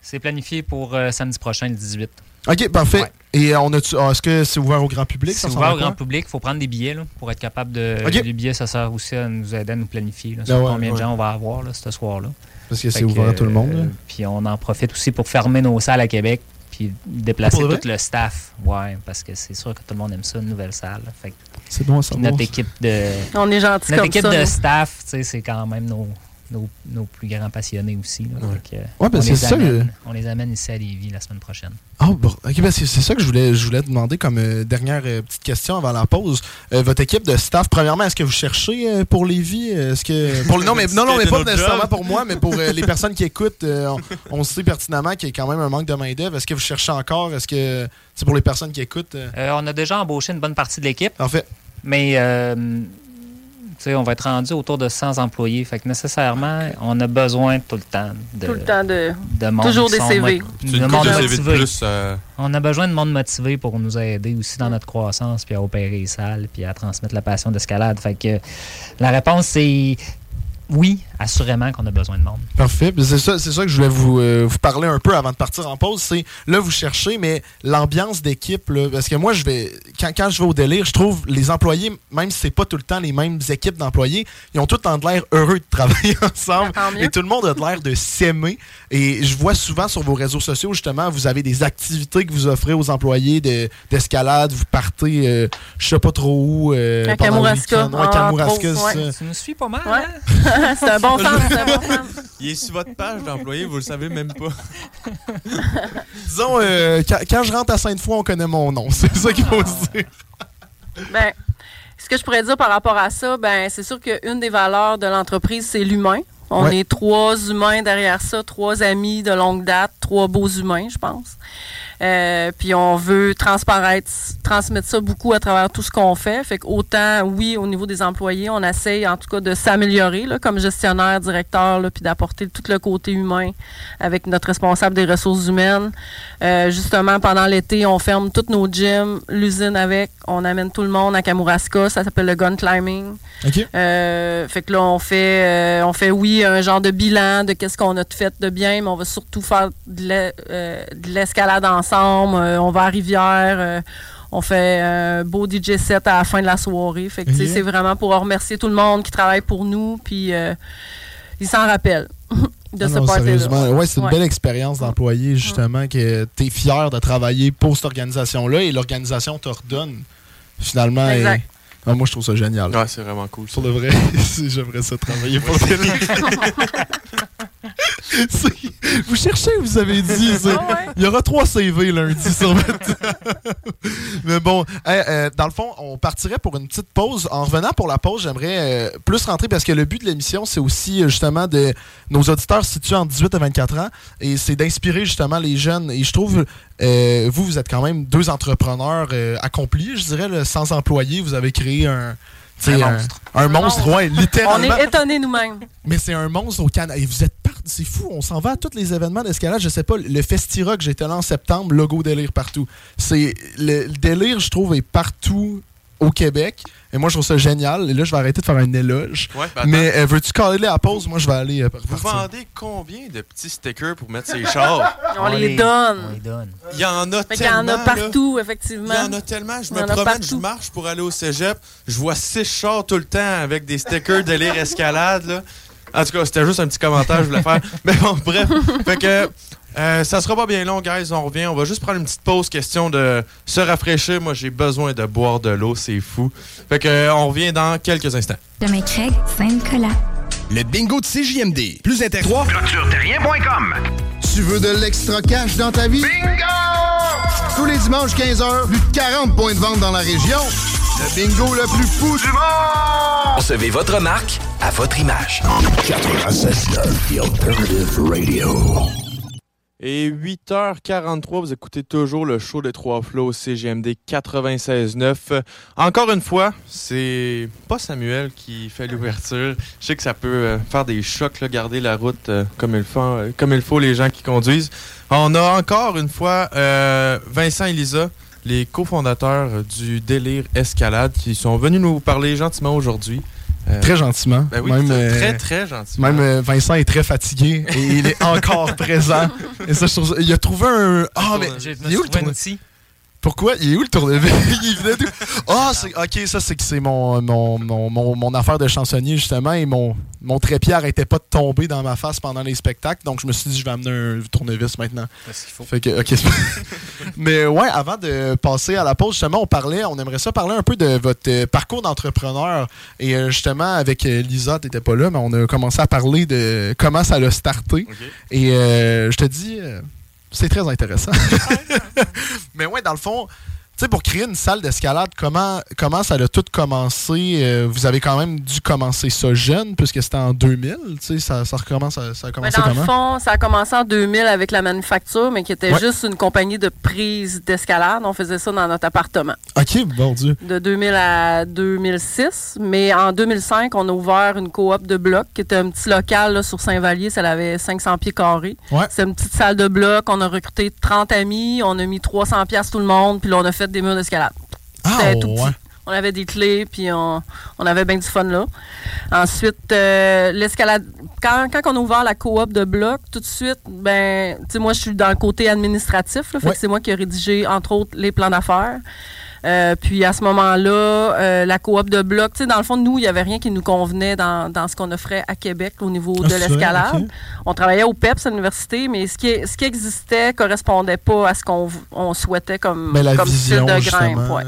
C'est planifié pour euh, samedi prochain, le 18. Ok, parfait. Ouais. Et on a est-ce que c'est ouvert au grand public? C'est ouvert au à grand public. Il faut prendre des billets là, pour être capable de. Ok. Les billets, ça sert aussi à nous aider à nous planifier. Là, Ah sur ouais, combien ouais. de gens on va avoir là, ce soir-là. Parce que c'est ouvert à tout le monde. là. euh, Puis on en profite aussi pour fermer nos salles à Québec. Puis déplacer Pour de tout le staff. Ouais, parce que c'est sûr que tout le monde aime ça, une nouvelle salle. Fait que C'est bon à puis savoir. notre équipe de. On est gentils Notre comme équipe ça. de nous. staff, tu sais, c'est quand même nos, nos, nos plus grands passionnés aussi. là. Que, Ouais, ben on, c'est les ça, amène, on les amène ici à Lévis la semaine prochaine. Oh, bon. Ok, ben c'est ça que je voulais, je voulais demander comme euh, dernière euh, petite question avant la pause. Euh, votre équipe de staff, premièrement, est-ce que vous cherchez euh, pour Lévis? Est-ce que. (laughs) Pour, le- non, mais, non, non, mais pas nécessairement job. pour moi, mais pour euh, les personnes qui écoutent, euh, on, on sait pertinemment qu'il y a quand même un manque de main-d'œuvre. Est-ce que vous cherchez encore? Est-ce que c'est pour les personnes qui écoutent? euh, Euh, on a déjà embauché une bonne partie de l'équipe, En fait, mais on va être rendu autour de 100 employés. Fait que nécessairement, on a besoin tout le temps de, Tout le temps de. de monde. Toujours des CV. de monde coupe de CV de motivé. plus. euh, On a besoin de monde motivé pour nous aider aussi dans notre croissance, puis à opérer les salles, puis à transmettre la passion d'escalade. Fait que la réponse, c'est oui, assurément qu'on a besoin de monde. Parfait. C'est ça, c'est ça que je voulais vous, euh, vous parler un peu avant de partir en pause. C'est là, vous cherchez, mais l'ambiance d'équipe, là, parce que moi, je vais quand, quand je vais au délire, je trouve les employés, même si c'est pas tout le temps les mêmes équipes d'employés, ils ont tout le temps de l'air heureux de travailler (laughs) ensemble. Et tout le monde a de l'air de s'aimer. Et je vois souvent sur vos réseaux sociaux, justement, vous avez des activités que vous offrez aux employés de- d'escalade. vous partez, euh, je sais pas trop où. euh, À pendant le Kamouraska, week-end. Ouais, Kamouraska, ça. Tu nous suis pas mal, Ouais. hein? (laughs) c'est un (laughs) bon bon. Il est sur votre page d'employé, vous le savez même pas. (laughs) Disons, euh, quand, quand je rentre à Sainte-Foy, on connaît mon nom. (laughs) C'est ça qu'il faut se dire. Ben, ce que je pourrais dire par rapport à ça, ben, c'est sûr qu'une des valeurs de l'entreprise, c'est l'humain. On Ouais. est trois humains derrière ça, trois amis de longue date, trois beaux humains, je pense. Euh, puis on veut transparaître, transmettre ça beaucoup à travers tout ce qu'on fait. Fait que autant, oui, au niveau des employés, on essaye en tout cas de s'améliorer là, comme gestionnaire, directeur, là, puis d'apporter tout le côté humain avec notre responsable des ressources humaines. Euh, justement, pendant l'été, on ferme tous nos gyms, l'usine avec, on amène tout le monde à Kamouraska, ça s'appelle le gun climbing. OK. Euh, fait que là, on fait, euh, on fait, oui, un genre de bilan de qu'est-ce qu'on a fait de bien, mais on va surtout faire de euh, de l'escalade ensemble. Euh, on va à Rivière. euh, on fait un beau DJ set à la fin de la soirée. Fait que, c'est vraiment pour remercier tout le monde qui travaille pour nous. Puis, euh, ils s'en rappellent (laughs) de Ah ce non, party-là. sérieusement. Ouais, c'est une Ouais. belle expérience d'employé, justement, que tu es fier de travailler pour cette organisation-là et l'organisation te redonne, finalement. et-. Ah, moi, je trouve ça génial. Ouais, c'est vraiment cool. Pour de vrai, (laughs) c'est- j'aimerais ça travailler pour (laughs) (laughs) vous cherchez, vous avez dit. c'est- Il y aura trois CV lundi sur votre. (laughs) Mais bon, hey, euh, dans le fond, on partirait pour une petite pause. En revenant pour la pause, j'aimerais euh, plus rentrer parce que le but de l'émission, c'est aussi euh, justement de nos auditeurs situés entre 18 et 24 ans et c'est d'inspirer justement les jeunes. Et je trouve, euh, vous, vous êtes quand même deux entrepreneurs euh, accomplis, je dirais, là, sans employés. Vous avez créé un. tu sais, Un un monstre. Un Un monstre, monstre. ouais, On littéralement. est étonnés nous-mêmes. Mais c'est un monstre au Canada. Et vous êtes C'est fou. On s'en va à tous les événements d'escalade. Je sais pas, le Festirock, j'étais là en septembre, logo délire partout. C'est le, le délire, je trouve, est partout au Québec. Et moi, je trouve ça génial. Et là, je vais arrêter de faire un éloge. Ouais, ben. Mais euh, veux-tu caler à la pause? Moi, je vais aller. euh, Vous partir. vendez combien de petits stickers pour mettre ces chars? (laughs) On, les, donne. On les donne. Il y en a Fait qu'il y en tellement. a là. partout, effectivement. Il y en a tellement. Je Il me promène, je marche pour aller au cégep. Je vois six chars tout le temps avec des stickers de l'ire escalade. Là. En tout cas, c'était juste un petit commentaire que je voulais faire. (laughs) Mais bon, bref. Fait que euh, ça sera pas bien long, guys. On revient. On va juste prendre une petite pause, question de se rafraîchir. Moi, j'ai besoin de boire de l'eau. C'est fou. Fait que euh, on revient dans quelques instants. Chemin Craig, Saint-Nicolas. Le bingo de CJMD. Plus intéressant. ClôtureTerrien.com Tu veux de l'extra cash dans ta vie? Bingo! Tous les dimanches 15h, plus de 40 points de vente dans la région. Le bingo le plus fou du monde! Recevez votre marque à votre image. 96.9 The Alternative Radio. Et 8h43, vous écoutez toujours le show des Trois Flots CGMD 96.9. Euh, Encore une fois, c'est pas Samuel qui fait l'ouverture. Je sais que ça peut euh, faire des chocs, là, garder la route euh, comme, il faut, euh, comme il faut les gens qui conduisent. On a encore une fois euh, Vincent et Lisa, les cofondateurs du Délire Escalade, qui sont venus nous parler gentiment aujourd'hui. Euh, Très gentiment. Ben oui, Même, très, euh, très, très gentiment. Même euh, Vincent est très fatigué et il est encore (laughs) présent. Et ça, je trouve ça- Il a trouvé un. Ah, mais. Est où suis le tourne-. Pourquoi? Il est où le tournevis? (laughs) il venait d'où? Ah. Ok, ça, c'est que c'est mon, mon, mon, mon, mon affaire de chansonnier, justement. Et mon, mon trépied arrêtait pas de tomber dans ma face pendant les spectacles. Donc, je me suis dit, je vais amener un tournevis maintenant. Parce qu'il faut. Fait que, (laughs) Mais ouais, avant de passer à la pause, justement, on parlait, on aimerait ça parler un peu de votre euh, parcours d'entrepreneur. Et euh, justement, avec euh, Lisa, t'étais pas là, mais on a commencé à parler de comment ça l'a starté. Et euh, je te dis, c'est très intéressant. (laughs) mais ouais, dans le fond, sais, pour créer une salle d'escalade, comment, comment ça a tout commencé? Euh, vous avez quand même dû commencer ça jeune, puisque c'était en 2000. Tu sais, ça, ça recommence, ça, ça a Mais commencé dans le fond, ça a commencé en 2000 avec la manufacture, mais qui était Ouais. juste une compagnie de prise d'escalade. On faisait ça dans notre appartement. Ok, bon Dieu. De 2000 à 2006. Mais en 2005, on a ouvert une coop de blocs, qui était un petit local là, sur Saint-Vallier. Ça avait 500 pieds carrés. Ouais. C'est une petite salle de blocs. On a recruté 30 amis. On a mis 300 pièces tout le monde. Puis là, on a fait des murs d'escalade. Ah, C'était tout petit. ouais. On avait des clés, puis on, on avait bien du fun là. Ensuite, euh, l'escalade. Quand, quand on a ouvert la coop de bloc, tout de suite, ben, tu sais, moi, je suis dans le côté administratif. Là, fait Ouais. que c'est moi qui ai rédigé, entre autres, les plans d'affaires. Euh, puis à ce moment-là, euh, la coop de bloc, tu sais, dans le fond, nous, il n'y avait rien qui nous convenait dans, dans ce qu'on offrait à Québec au niveau Ah, de l'escalade. On travaillait au PEPS à l'université, mais ce qui, ce qui existait correspondait pas à ce qu'on on souhaitait comme, Mais la comme vision, style de grimpe. ouais.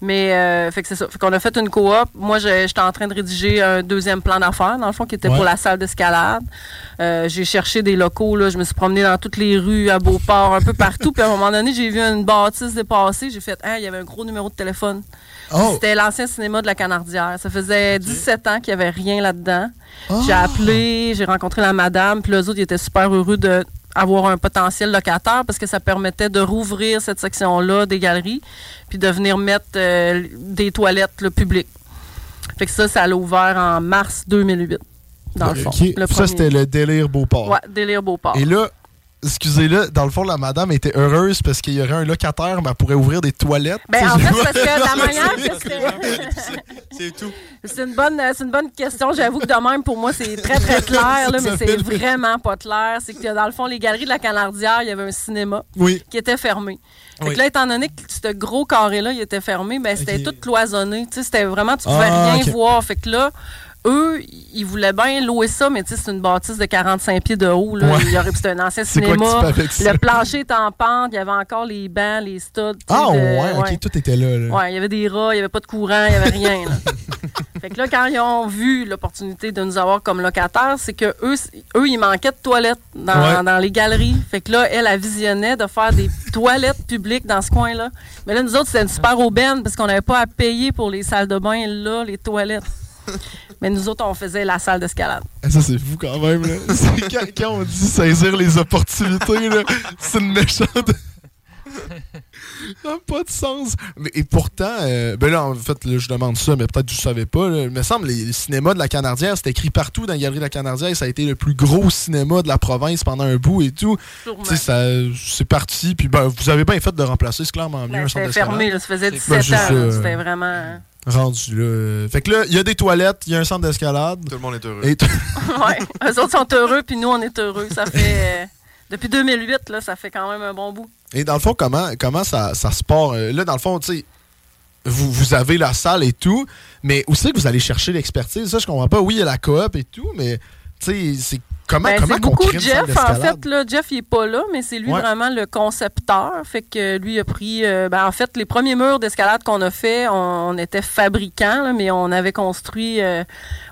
Mais euh, fait que c'est ça. Fait qu'on a fait une coop. Moi, j'étais en train de rédiger un deuxième plan d'affaires, dans le fond, qui était Ouais. pour la salle d'escalade. Euh, j'ai cherché des locaux, là. Je me suis promenée dans toutes les rues, à Beauport, un peu partout. Puis à un moment donné, j'ai vu une bâtisse dépasser. J'ai fait, ah, il y avait un gros numéro de téléphone. Oh. C'était l'ancien cinéma de la Canardière. Ça faisait 17 ans qu'il n'y avait rien là-dedans. Oh. J'ai appelé, j'ai rencontré la madame, puis les autres, ils étaient super heureux de avoir un potentiel locataire parce que ça permettait de rouvrir cette section-là des galeries puis de venir mettre euh, des toilettes là, publiques. Fait que ça, ça l'a ouvert en mars 2008, dans le fond. Le Ça, c'était le délire Beauport. Ouais, délire Beauport. Et là, excusez-le, dans le fond, la madame était heureuse parce qu'il y aurait un locataire, mais elle pourrait ouvrir des toilettes. Ben, en fait, parce que la manière C'est tout. C'est une bonne, une bonne question. J'avoue que de même, pour moi, c'est très, très (laughs) clair, là, mais c'est vraiment pas clair. C'est que dans le fond, les galeries de la Canardière, il y avait un cinéma Oui. qui était fermé. Fait Oui. que là, étant donné que ce gros carré-là, il était fermé, ben, c'était tout cloisonné. Tu sais, c'était vraiment, tu pouvais Ah, rien voir. Fait que là, eux, ils voulaient bien louer ça, mais tu sais, c'est une bâtisse de 45 pieds de haut. Là. Ouais. Il y aurait, c'était un ancien cinéma. Le plancher était en pente. Il y avait encore les bancs, les studs. Ah, de- ouais, ok, tout était là. là. Ouais, il y avait des rats, il n'y avait pas de courant, il n'y avait rien. (laughs) fait que là, quand ils ont vu l'opportunité de nous avoir comme locataires, c'est que eux, eux, il manquait de toilettes dans, Ouais. dans les galeries. Fait que là, elle, elle visionnait de faire des toilettes publiques dans ce coin-là. Mais là, nous autres, c'était une super aubaine parce qu'on n'avait pas à payer pour les salles de bain, là, les toilettes. (laughs) Mais nous autres, on faisait la salle d'escalade. Ah, Ça, c'est fou quand même. Là. (laughs) Quand, quand on dit saisir les opportunités, c'est une méchante. Ça (laughs) n'a pas de sens. Mais, et pourtant, euh, ben là, en fait, là, je demande ça, mais peut-être que je ne savais pas. là. Il me semble les, les cinémas de la Canardière, c'était écrit partout dans la galerie de la Canardière. Ça a été le plus gros cinéma de la province pendant un bout et tout. C'est parti. Puis ben, vous avez bien fait de le remplacer. C'est clairement mieux Ben, C'était fermé, là, ça faisait Ben, 17 c'est ans. C'était vraiment... Rendu là. Fait que là, il y a des toilettes, il y a un centre d'escalade. Tout le monde est heureux. Et (laughs) ouais, eux autres sont heureux, puis nous, on est heureux. Ça fait... euh, depuis 2008, là, ça fait quand même un bon bout. Et dans le fond, comment, comment ça, ça se part? euh, Là, dans le fond, tu sais, vous, vous avez la salle et tout, mais où c'est que vous allez chercher l'expertise? Ça, je comprends pas. Oui, il y a la coop et tout, mais tu sais, c'est comment, Ben, comment c'est beaucoup Jeff, en fait. Là, Jeff, il est pas là, mais c'est lui Ouais. vraiment le concepteur. Fait que lui a pris... euh, ben, en fait, les premiers murs d'escalade qu'on a fait, on, on était fabricants, là, mais on avait construit euh,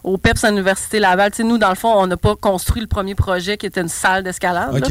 au PEPS à l'Université Laval. Tu sais, nous, dans le fond, on n'a pas construit le premier projet qui était une salle d'escalade.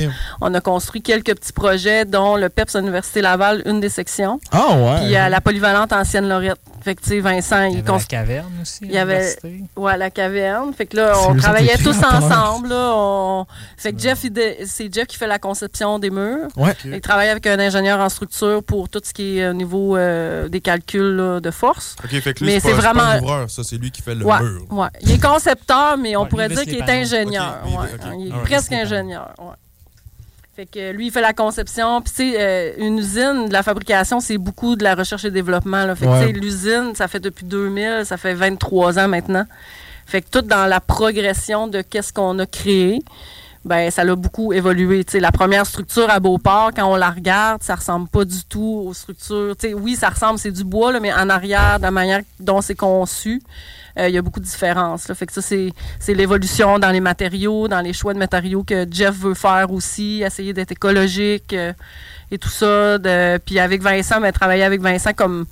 On a construit quelques petits projets, dont le PEPS à l'Université Laval, une des sections. Ah ouais. Puis à la polyvalente ancienne Lorette. Fait que, tu sais, Vincent, il, Il y avait la constru- caverne aussi. il y avait ouais, la caverne. Fait que là, on travaillait tous ensemble. Là, on- Fait que Jeff, dé- c'est Jeff qui fait la conception des murs. Ouais. Il travaille avec un ingénieur en structure pour tout ce qui est au niveau euh, des calculs là, de force. OK, fait que lui, Mais c'est c'est pas, vraiment. un ouvreur, ça, c'est lui qui fait le Ouais, mur. ouais. Il est concepteur, mais on Ouais, pourrait dire il qu'il est ingénieur. Ouais. Il est presque ingénieur. ouais. Fait que lui, il fait la conception. Puis, tu euh, une usine de la fabrication, c'est beaucoup de la recherche et développement. Là. Fait que, l'usine, ça fait depuis 2000, ça fait 23 ans maintenant. Fait que tout dans la progression de qu'est-ce qu'on a créé, ben ça a beaucoup évolué. Tu sais, la première structure à Beauport, quand on la regarde, ça ressemble pas du tout aux structures. Tu sais, oui, ça ressemble, c'est du bois, là, mais en arrière, de la manière dont c'est conçu, euh, il y a beaucoup de différences. là. Fait que ça, c'est c'est l'évolution dans les matériaux, dans les choix de matériaux que Jeff veut faire aussi, essayer d'être écologique euh, et tout ça. De, puis avec Vincent, ben, travailler avec Vincent comme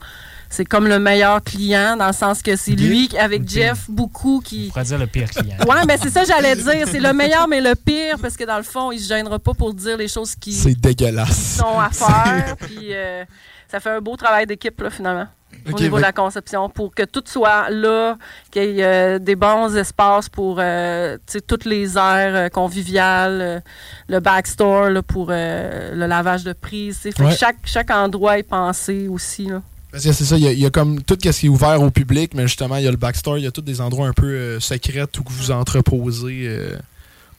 c'est comme le meilleur client, dans le sens que c'est lui, avec Jeff, beaucoup qui. On pourrait dire le pire client. Ouais, mais c'est ça que j'allais dire. C'est le meilleur, mais le pire, parce que dans le fond, il se gênera pas pour dire les choses qui C'est dégueulasse. sont à faire. Puis euh, ça fait un beau travail d'équipe, là, finalement. Au niveau ben- de la conception, pour que tout soit là, qu'il y ait euh, des bons espaces pour euh, toutes les aires euh, conviviales, euh, le backstore là, pour euh, le lavage de prise. que chaque, chaque endroit est pensé aussi. Là. Parce que c'est ça, il y, a- il y a comme tout ce qui est ouvert au public, mais justement, il y a le backstore, il y a tous des endroits un peu euh, secrets où vous entreposez, euh,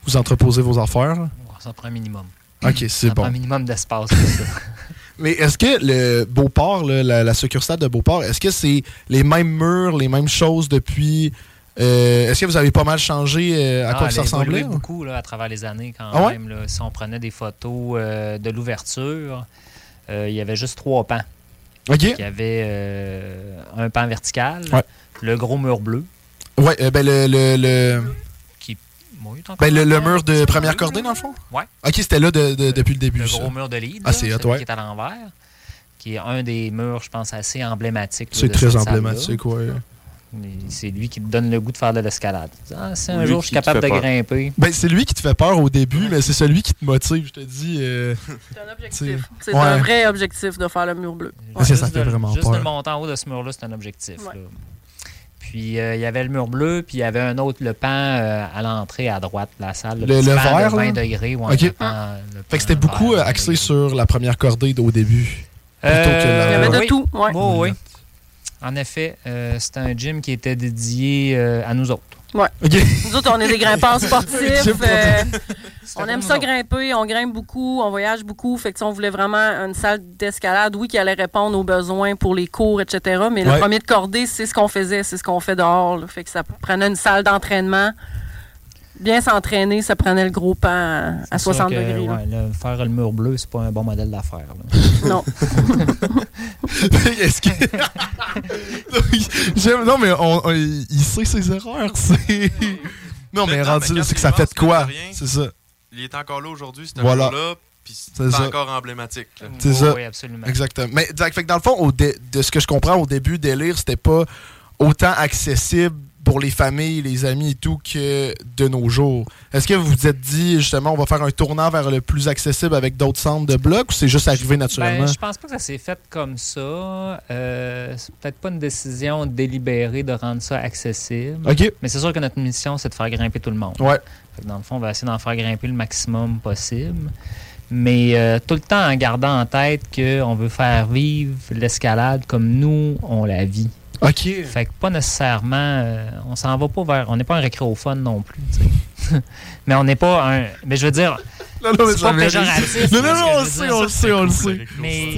vous entreposez vos affaires. Ça prend un minimum. Ok, Ça c'est prend bon. un minimum d'espace. (laughs) (laughs) Mais est-ce que le Beauport, là, la, la succursale de Beauport, est-ce que c'est les mêmes murs, les mêmes choses depuis. euh, est-ce que vous avez pas mal changé euh, à Ah, quoi ça ressemblait? ou? beaucoup là, à travers les années quand Ah ouais? même. là. Si on prenait des photos euh, de l'ouverture, il y avait juste trois pans. OK. Il y avait euh, un pan vertical, Ouais. le gros mur bleu. Ouais, euh, ben le. le, le- Qui, bon, ben, le, mur de première bleu, cordée, dans le fond? Ouais. Ok, c'était là de- de- depuis le début. Le ça. gros mur de lead, Ah, c'est qui est à l'envers, qui est un des murs, je pense, assez emblématiques. C'est très emblématique, ouais. C'est lui qui te donne le goût de faire de l'escalade. Ah, si un Lui jour je suis capable de peur. grimper. Ben, c'est lui qui te fait peur au début, mais c'est celui qui te motive, je te dis. euh, C'est un objectif. c'est- C'est ouais. un vrai objectif de faire le mur bleu. Parce que ça Juste fait de- vraiment juste peur. le monter en haut de ce mur-là, c'est un objectif. Ouais. là. Puis euh, il y avait le mur bleu, puis il y avait un autre, le pan euh, à l'entrée à droite de la salle. Le, le pan vert, de 20 là? degrés. ouais, Ok. le pan- le Fait que c'était beaucoup axé sur la première cordée au début. Plutôt que la- Il y avait de oui. tout, ouais. Oui. En effet, euh, c'était un gym qui était dédié euh, à nous autres. Ouais. (laughs) Nous autres, on est des grimpeurs (laughs) sportifs. Euh, on aime ça grimper, on grimpe beaucoup, on voyage beaucoup. Fait que, sais, on voulait vraiment une salle d'escalade, oui, qui allait répondre aux besoins pour les cours, etc. Mais Ouais. le premier de cordée, c'est ce qu'on faisait, c'est ce qu'on fait dehors. là. Fait que ça prenait une salle d'entraînement. Bien s'entraîner, ça prenait le gros pan à, à C'est sûr 60 que, degrés. ouais, là, faire le mur bleu, c'est pas un bon modèle d'affaires. là. (laughs) Non. (laughs) Est-ce que. (laughs) J'aime- non, mais on, on- il sait ses erreurs. C'est. Non, mais rendu c'est que ça fait de quoi? C'est ça. Il est encore là aujourd'hui, c'est Voilà. là puis C'est encore emblématique. là. C'est Oui, ça. oui, absolument. Exactement. Mais fait que dans le fond, au dé- de ce que je comprends au début, Délire, c'était pas autant accessible pour les familles, les amis et tout que de nos jours. Est-ce que vous vous êtes dit, justement, on va faire un tournant vers le plus accessible avec d'autres centres de blocs ou c'est juste arrivé naturellement? Ben, je pense pas que ça s'est fait comme ça. Euh, c'est peut-être pas une décision délibérée de rendre ça accessible. OK. Mais c'est sûr que notre mission, c'est de faire grimper tout le monde. Ouais. Dans le fond, on va essayer d'en faire grimper le maximum possible. Mais euh, tout le temps en gardant en tête qu'on veut faire vivre l'escalade comme nous, on la vit. OK. Fait que pas nécessairement. euh, on s'en va pas vers. On n'est pas un récréophone non plus. (laughs) mais on n'est pas un. Mais je veux dire. (laughs) Non, non, mais c'est pas péjoratif. Non, non, on le sait, on le sait, on le sait. (laughs) Mais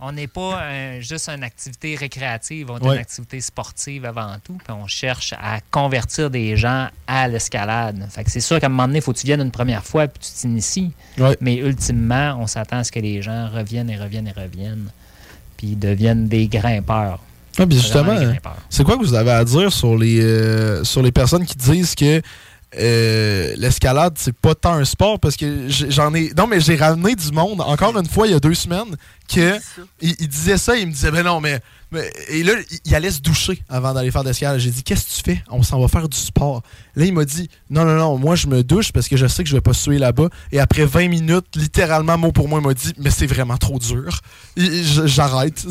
on n'est pas un- juste une activité récréative, on est Ouais. une activité sportive avant tout. Puis on cherche à convertir des gens à l'escalade. Fait que c'est sûr qu'à un moment donné, il faut que tu viennes une première fois puis tu t'inities. Ouais. Mais ultimement, on s'attend à ce que les gens reviennent et reviennent et reviennent. Puis deviennent des grimpeurs. Ah, justement, c'est quoi que vous avez à dire sur les, euh, sur les personnes qui disent que euh, l'escalade, c'est pas tant un sport? Parce que j'en ai. Non, mais j'ai ramené du monde, encore une fois, il y a deux semaines, que il, il disait ça, il me disait, ben non, mais. mais- et là, il, il allait se doucher avant d'aller faire de l'escalade. J'ai dit, qu'est-ce que tu fais? On s'en va faire du sport. Là, il m'a dit, non, non, non, moi, je me douche parce que je sais que je vais pas suer là-bas. Et après 20 minutes, littéralement, mot pour mot, il m'a dit, mais c'est vraiment trop dur. J'arrête. (laughs)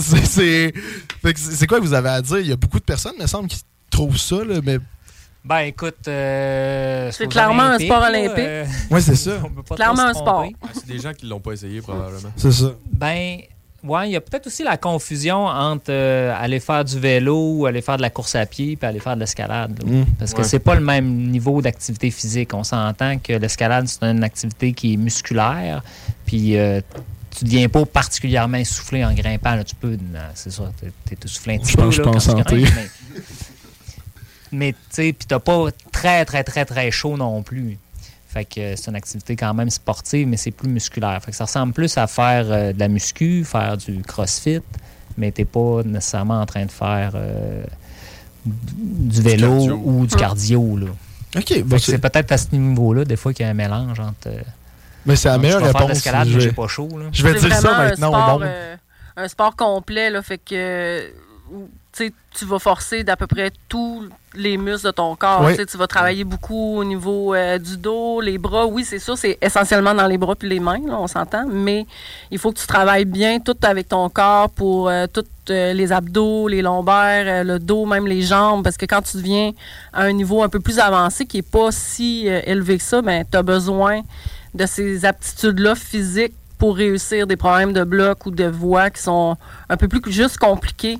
C'est quoi que vous avez à dire? Il y a beaucoup de personnes, il me semble, qui trouvent ça, là, mais. Ben écoute, euh, C'est clairement un sport olympique. euh, Ouais, c'est ça. (laughs) on peut pas Clairement un sport. Ah, c'est des gens qui l'ont pas essayé, probablement. C'est ça. Ben, ouais, il y a peut-être aussi la confusion entre euh, aller faire du vélo ou aller faire de la course à pied puis aller faire de l'escalade. Mm. Parce que Ouais. c'est pas le même niveau d'activité physique. On s'entend que l'escalade, c'est une activité qui est musculaire. Puis euh, tu deviens pas particulièrement essoufflé en grimpant. là. Tu peux, c'est ça, t'es, t'es essoufflé un petit Je pense peu que je là, suis en quand tu santé. (laughs) mais, mais tu sais, puis t'as pas très, très, très, très chaud non plus. Fait que c'est une activité quand même sportive, mais c'est plus musculaire. Fait que ça ressemble plus à faire euh, de la muscu, faire du crossfit, mais t'es pas nécessairement en train de faire euh, du vélo ou du cardio. Là. OK, Fait bon, que c'est peut-être à ce niveau-là, des fois, qu'il y a un mélange entre. euh, mais c'est la entre meilleure je faire réponse. je mais vais- j'ai pas chaud. Là. Je vais C'est dire ça maintenant sport, au monde. euh, un sport complet, là, fait que tu vas forcer d'à peu près tous les muscles de ton corps. Oui. Tu vas travailler beaucoup au niveau euh, du dos, les bras. Oui, c'est sûr, c'est essentiellement dans les bras puis les mains, là, on s'entend, mais il faut que tu travailles bien tout avec ton corps pour euh, tous les abdos, les lombaires, euh, le dos, même les jambes, parce que quand tu deviens à un niveau un peu plus avancé qui n'est pas si euh, élevé que ça, ben, tu as besoin de ces aptitudes-là physiques pour réussir des problèmes de bloc ou de voix qui sont un peu plus juste compliqués.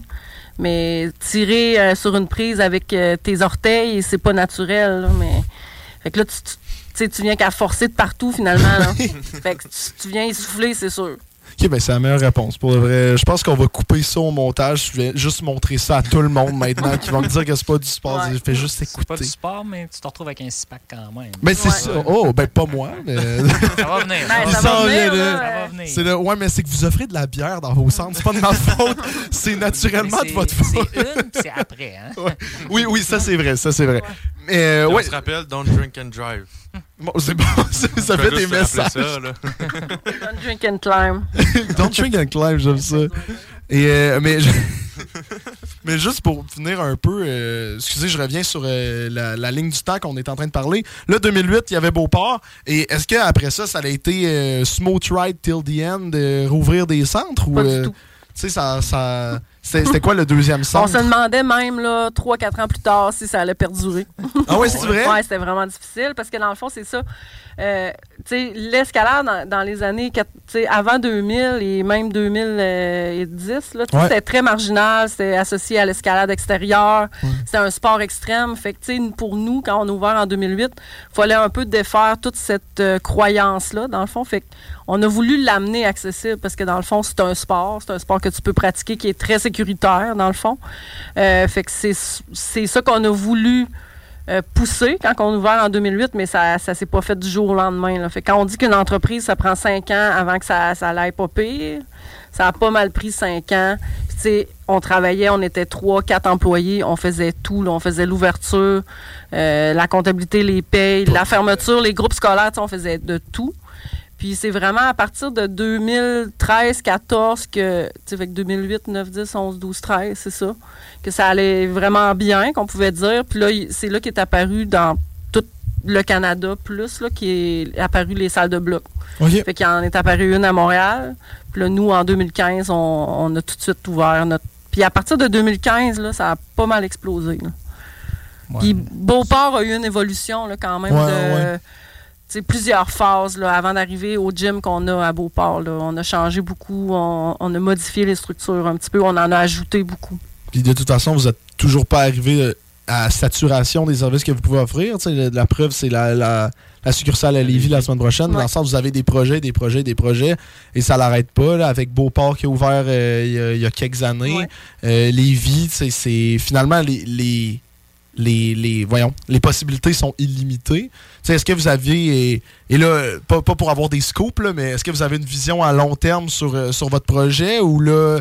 Mais tirer euh, sur une prise avec euh, tes orteils, c'est pas naturel. là, mais fait que là, tu, tu, tu viens qu'à forcer de partout finalement. là. (laughs) fait que tu, tu viens essouffler, c'est sûr. Ok, ben c'est la meilleure réponse. Pour le vrai, je pense qu'on va couper ça au montage. Je vais juste montrer ça à tout le monde maintenant qui vont me dire que c'est pas du sport. Ouais. Je fais juste C'est pas écouter. du sport, mais tu te retrouves avec un six-pack quand même. Ben c'est Ouais. ça. Oh, ben pas moi. Mais... (laughs) Ça va venir. Ben, ça va venir, vient, là, là. Ça va venir. C'est le... Ouais, mais c'est que vous offrez de la bière dans vos centres. C'est pas de ma (laughs) faute. C'est naturellement Mais de votre faute. C'est une, puis c'est après. Hein? Ouais. Oui, oui, ça c'est vrai. Ça c'est vrai. Mais euh, On ouais. se rappelle, don't drink and drive. Bon, c'est bon. (laughs) ça ça fait des messages. ça, là. Don't drink and climb. (laughs) Don't drink and climb, j'aime ça. Et, euh, mais, je- (laughs) mais juste pour finir un peu, euh, excusez, je reviens sur euh, la, la ligne du temps qu'on est en train de parler. Là, 2008, il y avait Beauport. Et est-ce qu'après ça, ça a été smooth ride till the end, rouvrir des centres? Ou, Pas du tout. Tu sais, ça, ça, C'était quoi le deuxième On centre? se demandait même, là, 3-4 ans plus tard, si ça allait perdurer. (laughs) Ah ouais, c'est vrai? Ouais, c'était vraiment difficile parce que dans le fond, c'est ça. Euh, tu sais, l'escalade dans, dans les années, quat- tu sais, avant 2000 et même 2010, là, Ouais. c'était très marginal, c'était associé à l'escalade extérieure, c'était un sport extrême. Fait que, tu sais, pour nous, quand on a ouvert en 2008, il fallait un peu défaire toute cette euh, croyance-là, dans le fond. Fait on a voulu l'amener accessible parce que, dans le fond, c'est un sport, c'est un sport que tu peux pratiquer qui est très sécuritaire, dans le fond. Euh, fait que c'est ça qu'on a voulu euh, pousser quand on a ouvert en 2008, mais ça ne s'est pas fait du jour au lendemain. Là. Fait que quand on dit qu'une entreprise, ça prend cinq ans avant que ça, ça aille pas pire, ça a pas mal pris cinq ans. Puis, on travaillait, on était trois, quatre employés, on faisait tout. là. on faisait l'ouverture, euh, la comptabilité, les payes, la fermeture, les groupes scolaires, on faisait de tout. Puis c'est vraiment à partir de 2013-14 que, tu sais, que 2008, 9, 10, 11, 12, 13, c'est ça, que ça allait vraiment bien, qu'on pouvait dire. Puis là, c'est là qu'est apparu dans tout le Canada, plus, là, qui est apparu les salles de bloc. OK. Fait qu'il en est apparu une à Montréal. Puis là, nous, en 2015, on, on a tout de suite ouvert notre... Puis à partir de 2015, là, ça a pas mal explosé, là. Puis Beauport a eu une évolution, là, quand même, Ouais, de... ouais. Sais, plusieurs phases là, avant d'arriver au gym qu'on a à Beauport. là. On a changé beaucoup, on, on a modifié les structures un petit peu, on en a ajouté beaucoup. Puis de toute façon, vous n'êtes toujours pas arrivé euh, à saturation des services que vous pouvez offrir. Tu sais, la, la preuve, c'est la, la, la succursale à Lévis la semaine prochaine. Dans le sens, vous avez des projets, des projets, des projets, et ça l'arrête pas. là, avec Beauport qui a ouvert euh, il y a- il y, a quelques années. Euh, Lévis, c'est finalement les, les, les, les- voyons, les possibilités sont illimitées. Est-ce que vous aviez, et, et là, euh, pas, pas pour avoir des scoops, là, mais est-ce que vous avez une vision à long terme sur, euh, sur votre projet ou là,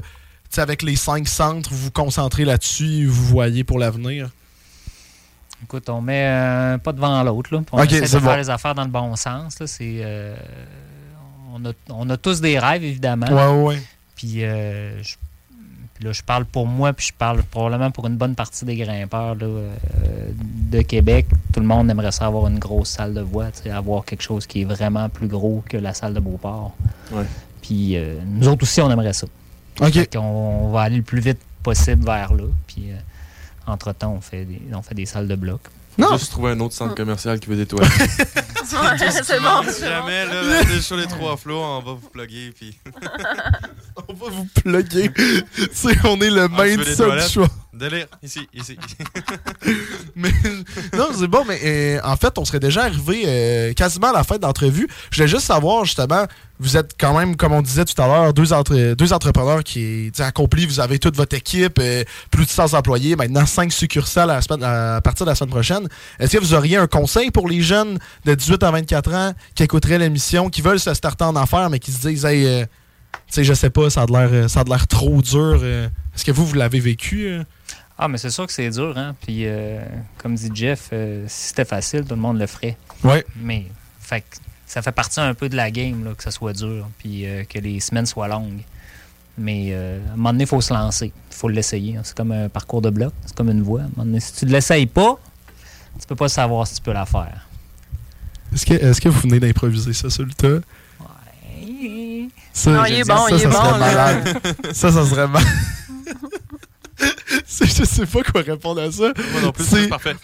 avec les cinq centres, vous vous concentrez là-dessus, vous voyez pour l'avenir? Écoute, on met un pas devant l'autre. On Ok, essaie de faire les affaires dans le bon sens. là, c'est, euh, on, a, on a tous des rêves, évidemment. Ouais, ouais. Puis, euh, je, là, je parle pour moi, puis je parle probablement pour une bonne partie des grimpeurs là, euh, de Québec. Tout le monde aimerait ça avoir une grosse salle de voix, avoir quelque chose qui est vraiment plus gros que la salle de Beauport. Ouais. Puis euh, nous autres aussi, on aimerait ça. OK. Fait qu'on- on va aller le plus vite possible vers là. Puis euh, entre-temps, on fait des, on fait des salles de bloc. Non. Juste trouver un autre centre commercial qui veut des toilettes. (laughs) c'est bon, c'est Jamais, bon. là, (laughs) là, sur les trois flots, on va vous plugger, puis... (laughs) on va vous plugger. Tu sais, on est le Ah, main seul toilettes? Délire, ici, ici. (laughs) mais non, c'est bon, mais euh, en fait, on serait déjà arrivé euh, quasiment à la fin d'entrevue. Je voulais juste savoir, justement, vous êtes quand même, comme on disait tout à l'heure, deux, entre- deux entrepreneurs qui accomplis. Vous avez toute votre équipe, euh, plus de 100 employés, maintenant 5 succursales à, partir de la semaine prochaine. Est-ce que vous auriez un conseil pour les jeunes de 18 à 24 ans qui écouteraient l'émission, qui veulent se starter en affaires, mais qui se disent, hey, tu sais, je sais pas, ça a l'air, ça a l'air trop dur. Est-ce que vous, vous l'avez vécu? Ah, mais c'est sûr que c'est dur, hein. Puis, euh, comme dit Jeff, euh, si c'était facile, tout le monde le ferait. Ouais. Mais, fait que ça fait partie un peu de la game, là, que ça soit dur, puis euh, que les semaines soient longues. Mais euh, à un moment donné, il faut se lancer. Il faut l'essayer. hein. C'est comme un parcours de bloc. C'est comme une voie. À un moment donné, si tu ne l'essayes pas, tu peux pas savoir si tu peux la faire. Est-ce que, est-ce que vous venez d'improviser ça sur le tas? Ça, Non, il est bon, ça, il est ça serait bon, là. malade. ça, ça serait mal. (laughs) (laughs) Je sais pas quoi répondre à ça. Moi non plus, C'est- parfait.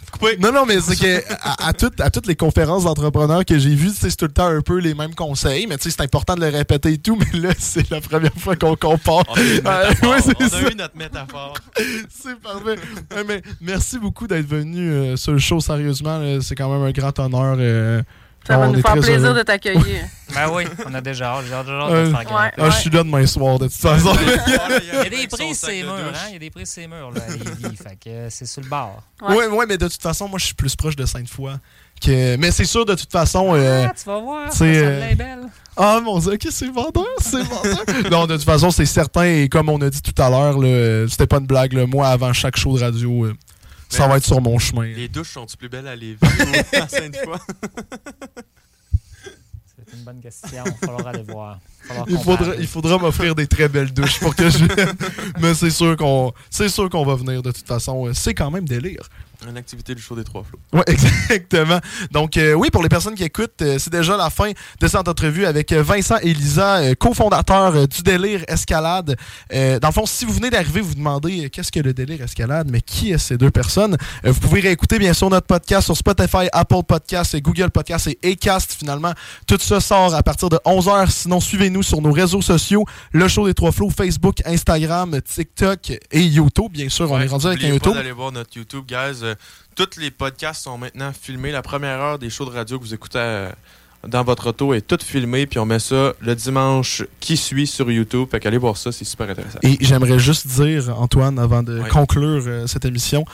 Non, non, mais c'est que à, à toutes, à toutes les conférences d'entrepreneurs que j'ai vues, c'est tout le temps un peu les mêmes conseils, mais tu sais, c'est important de le répéter et tout, mais là, c'est la première fois qu'on compare. On a eu, une métaphore. ouais, c'est on a ça. eu notre métaphore. C'est parfait. Mais merci beaucoup d'être venu euh, sur le show, sérieusement. C'est quand même un grand honneur. euh, Ça va on nous faire plaisir heureux. de t'accueillir. (laughs) Ben oui, on a déjà hâte. J'ai hâte, de faire ah, je suis là demain soir, de toute façon. (laughs) Il y a des prises ces murs, hein? Il y a des prises ces murs, là, à Lévis. fait que euh, c'est sur le bord. Ouais. ouais, mais de toute façon, moi, je suis plus proche de Sainte-Foy. Que... Mais c'est sûr, de toute façon. euh, Ah, tu vas voir, euh, belle. Ah, mon Dieu, ok, c'est vendeur, c'est vendeur? (laughs) non, de toute façon, c'est certain. Et comme on a dit tout à l'heure, là, c'était pas une blague. là, moi, avant chaque show de radio, euh, ça va être sur mon chemin. Les douches sont-tu plus belles à Lévis ou (laughs) à Sainte-Foy? C'est une bonne question. Il va falloir aller voir. Il faudra, il faudra m'offrir des très belles douches pour que je vienne. Mais c'est sûr qu'on c'est sûr qu'on va venir de toute façon. C'est quand même délire. Une activité du show des trois flots. Oui, (laughs) exactement. Donc, euh, oui, pour les personnes qui écoutent, euh, c'est déjà la fin de cette entrevue avec euh, Vincent et Lisa, euh, cofondateurs du Délire Escalade. Dans le fond, si vous venez d'arriver, vous demandez qu'est-ce que le Délire Escalade, mais qui est ces deux personnes? Vous pouvez réécouter, bien sûr, notre podcast sur Spotify, Apple Podcasts, et Google Podcasts et Acast. Finalement, tout ça sort à partir de 11h. Sinon, suivez-nous sur nos réseaux sociaux, le show des trois flots, Facebook, Instagram, TikTok et YouTube. Bien sûr, on est rendu avec un pas YouTube. d'aller voir notre YouTube, guys. Euh, tous les podcasts sont maintenant filmés. La première heure des shows de radio que vous écoutez euh, dans votre auto est toute filmée. Puis on met ça le dimanche qui suit sur YouTube. Fait qu'allez voir ça, c'est super intéressant. Et j'aimerais juste dire, Antoine, avant de conclure euh, cette émission,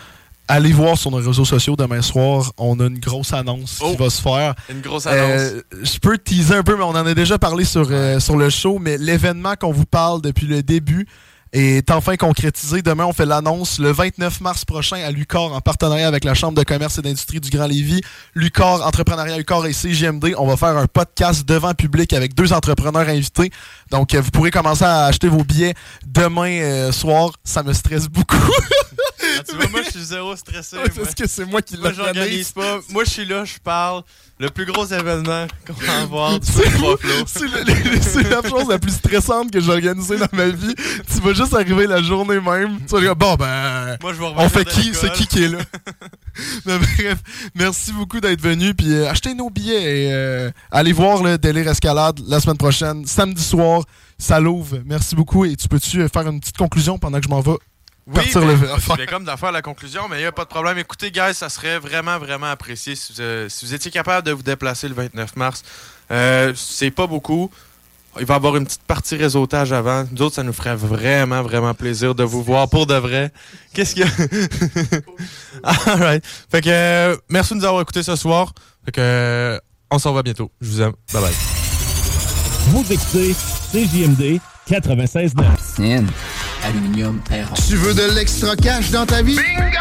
allez voir sur nos réseaux sociaux demain soir. On a une grosse annonce qui va se faire. Une grosse annonce. Euh, je peux teaser un peu, mais on en a déjà parlé sur, euh, sur le show. Mais l'événement qu'on vous parle depuis le début est enfin concrétisé. Demain, on fait l'annonce le 29 mars prochain à Lucor en partenariat avec la Chambre de commerce et d'industrie du Grand Lévis. Lucor, Entrepreneuriat Lucor et CGMD. On va faire un podcast devant public avec deux entrepreneurs invités. Donc, euh, vous pourrez commencer à acheter vos billets demain euh, soir. Ça me stresse beaucoup. (laughs) Ah, tu vois, moi, je suis zéro stressé. Moi. parce que c'est moi qui Moi, l'organise. j'organise pas. Moi, je suis là, je parle. Le plus gros événement qu'on va avoir. (laughs) C'est la chose la plus stressante que j'ai organisée dans ma vie. Tu vas juste arriver la journée même. Tu vas dire, bon, ben. Moi, je vais On fait qui? C'est qui qui est là? (laughs) Mais bref, merci beaucoup d'être venu. Puis euh, achetez nos billets et euh, allez voir le Délire Escalade la semaine prochaine, samedi soir. Ça l'ouvre. Merci beaucoup. Et tu peux-tu euh, faire une petite conclusion pendant que je m'en vais? Oui, partir ben, le je comme d'en faire la conclusion, mais il n'y a pas de problème. Écoutez, guys, ça serait vraiment, vraiment apprécié si vous, euh, si vous étiez capable de vous déplacer le 29 mars. Euh, c'est pas beaucoup. Il va y avoir une petite partie réseautage avant. Nous autres, ça nous ferait vraiment, vraiment plaisir de vous voir pour de vrai. Qu'est-ce qu'il y a? (laughs) All right. Fait que, euh, merci de nous avoir écoutés ce soir. Fait que, euh, on s'en va bientôt. Je vous aime. Bye bye. Vous écoutez CJMD 96.9. Tiens, aluminium, terre. Tu veux de l'extra cash dans ta vie? Bingo!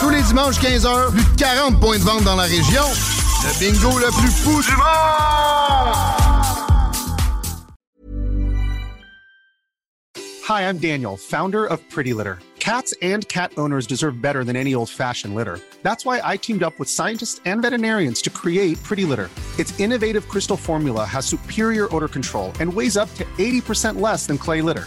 Tous les dimanches 15h, plus de 40 points de vente dans la région. Le bingo le plus fou du monde! Hi, I'm Daniel, founder of Pretty Litter. Cats and cat owners deserve better than any old fashioned litter. That's why I teamed up with scientists and veterinarians to create Pretty Litter. Its innovative crystal formula has superior odor control and weighs up to 80% less than clay litter.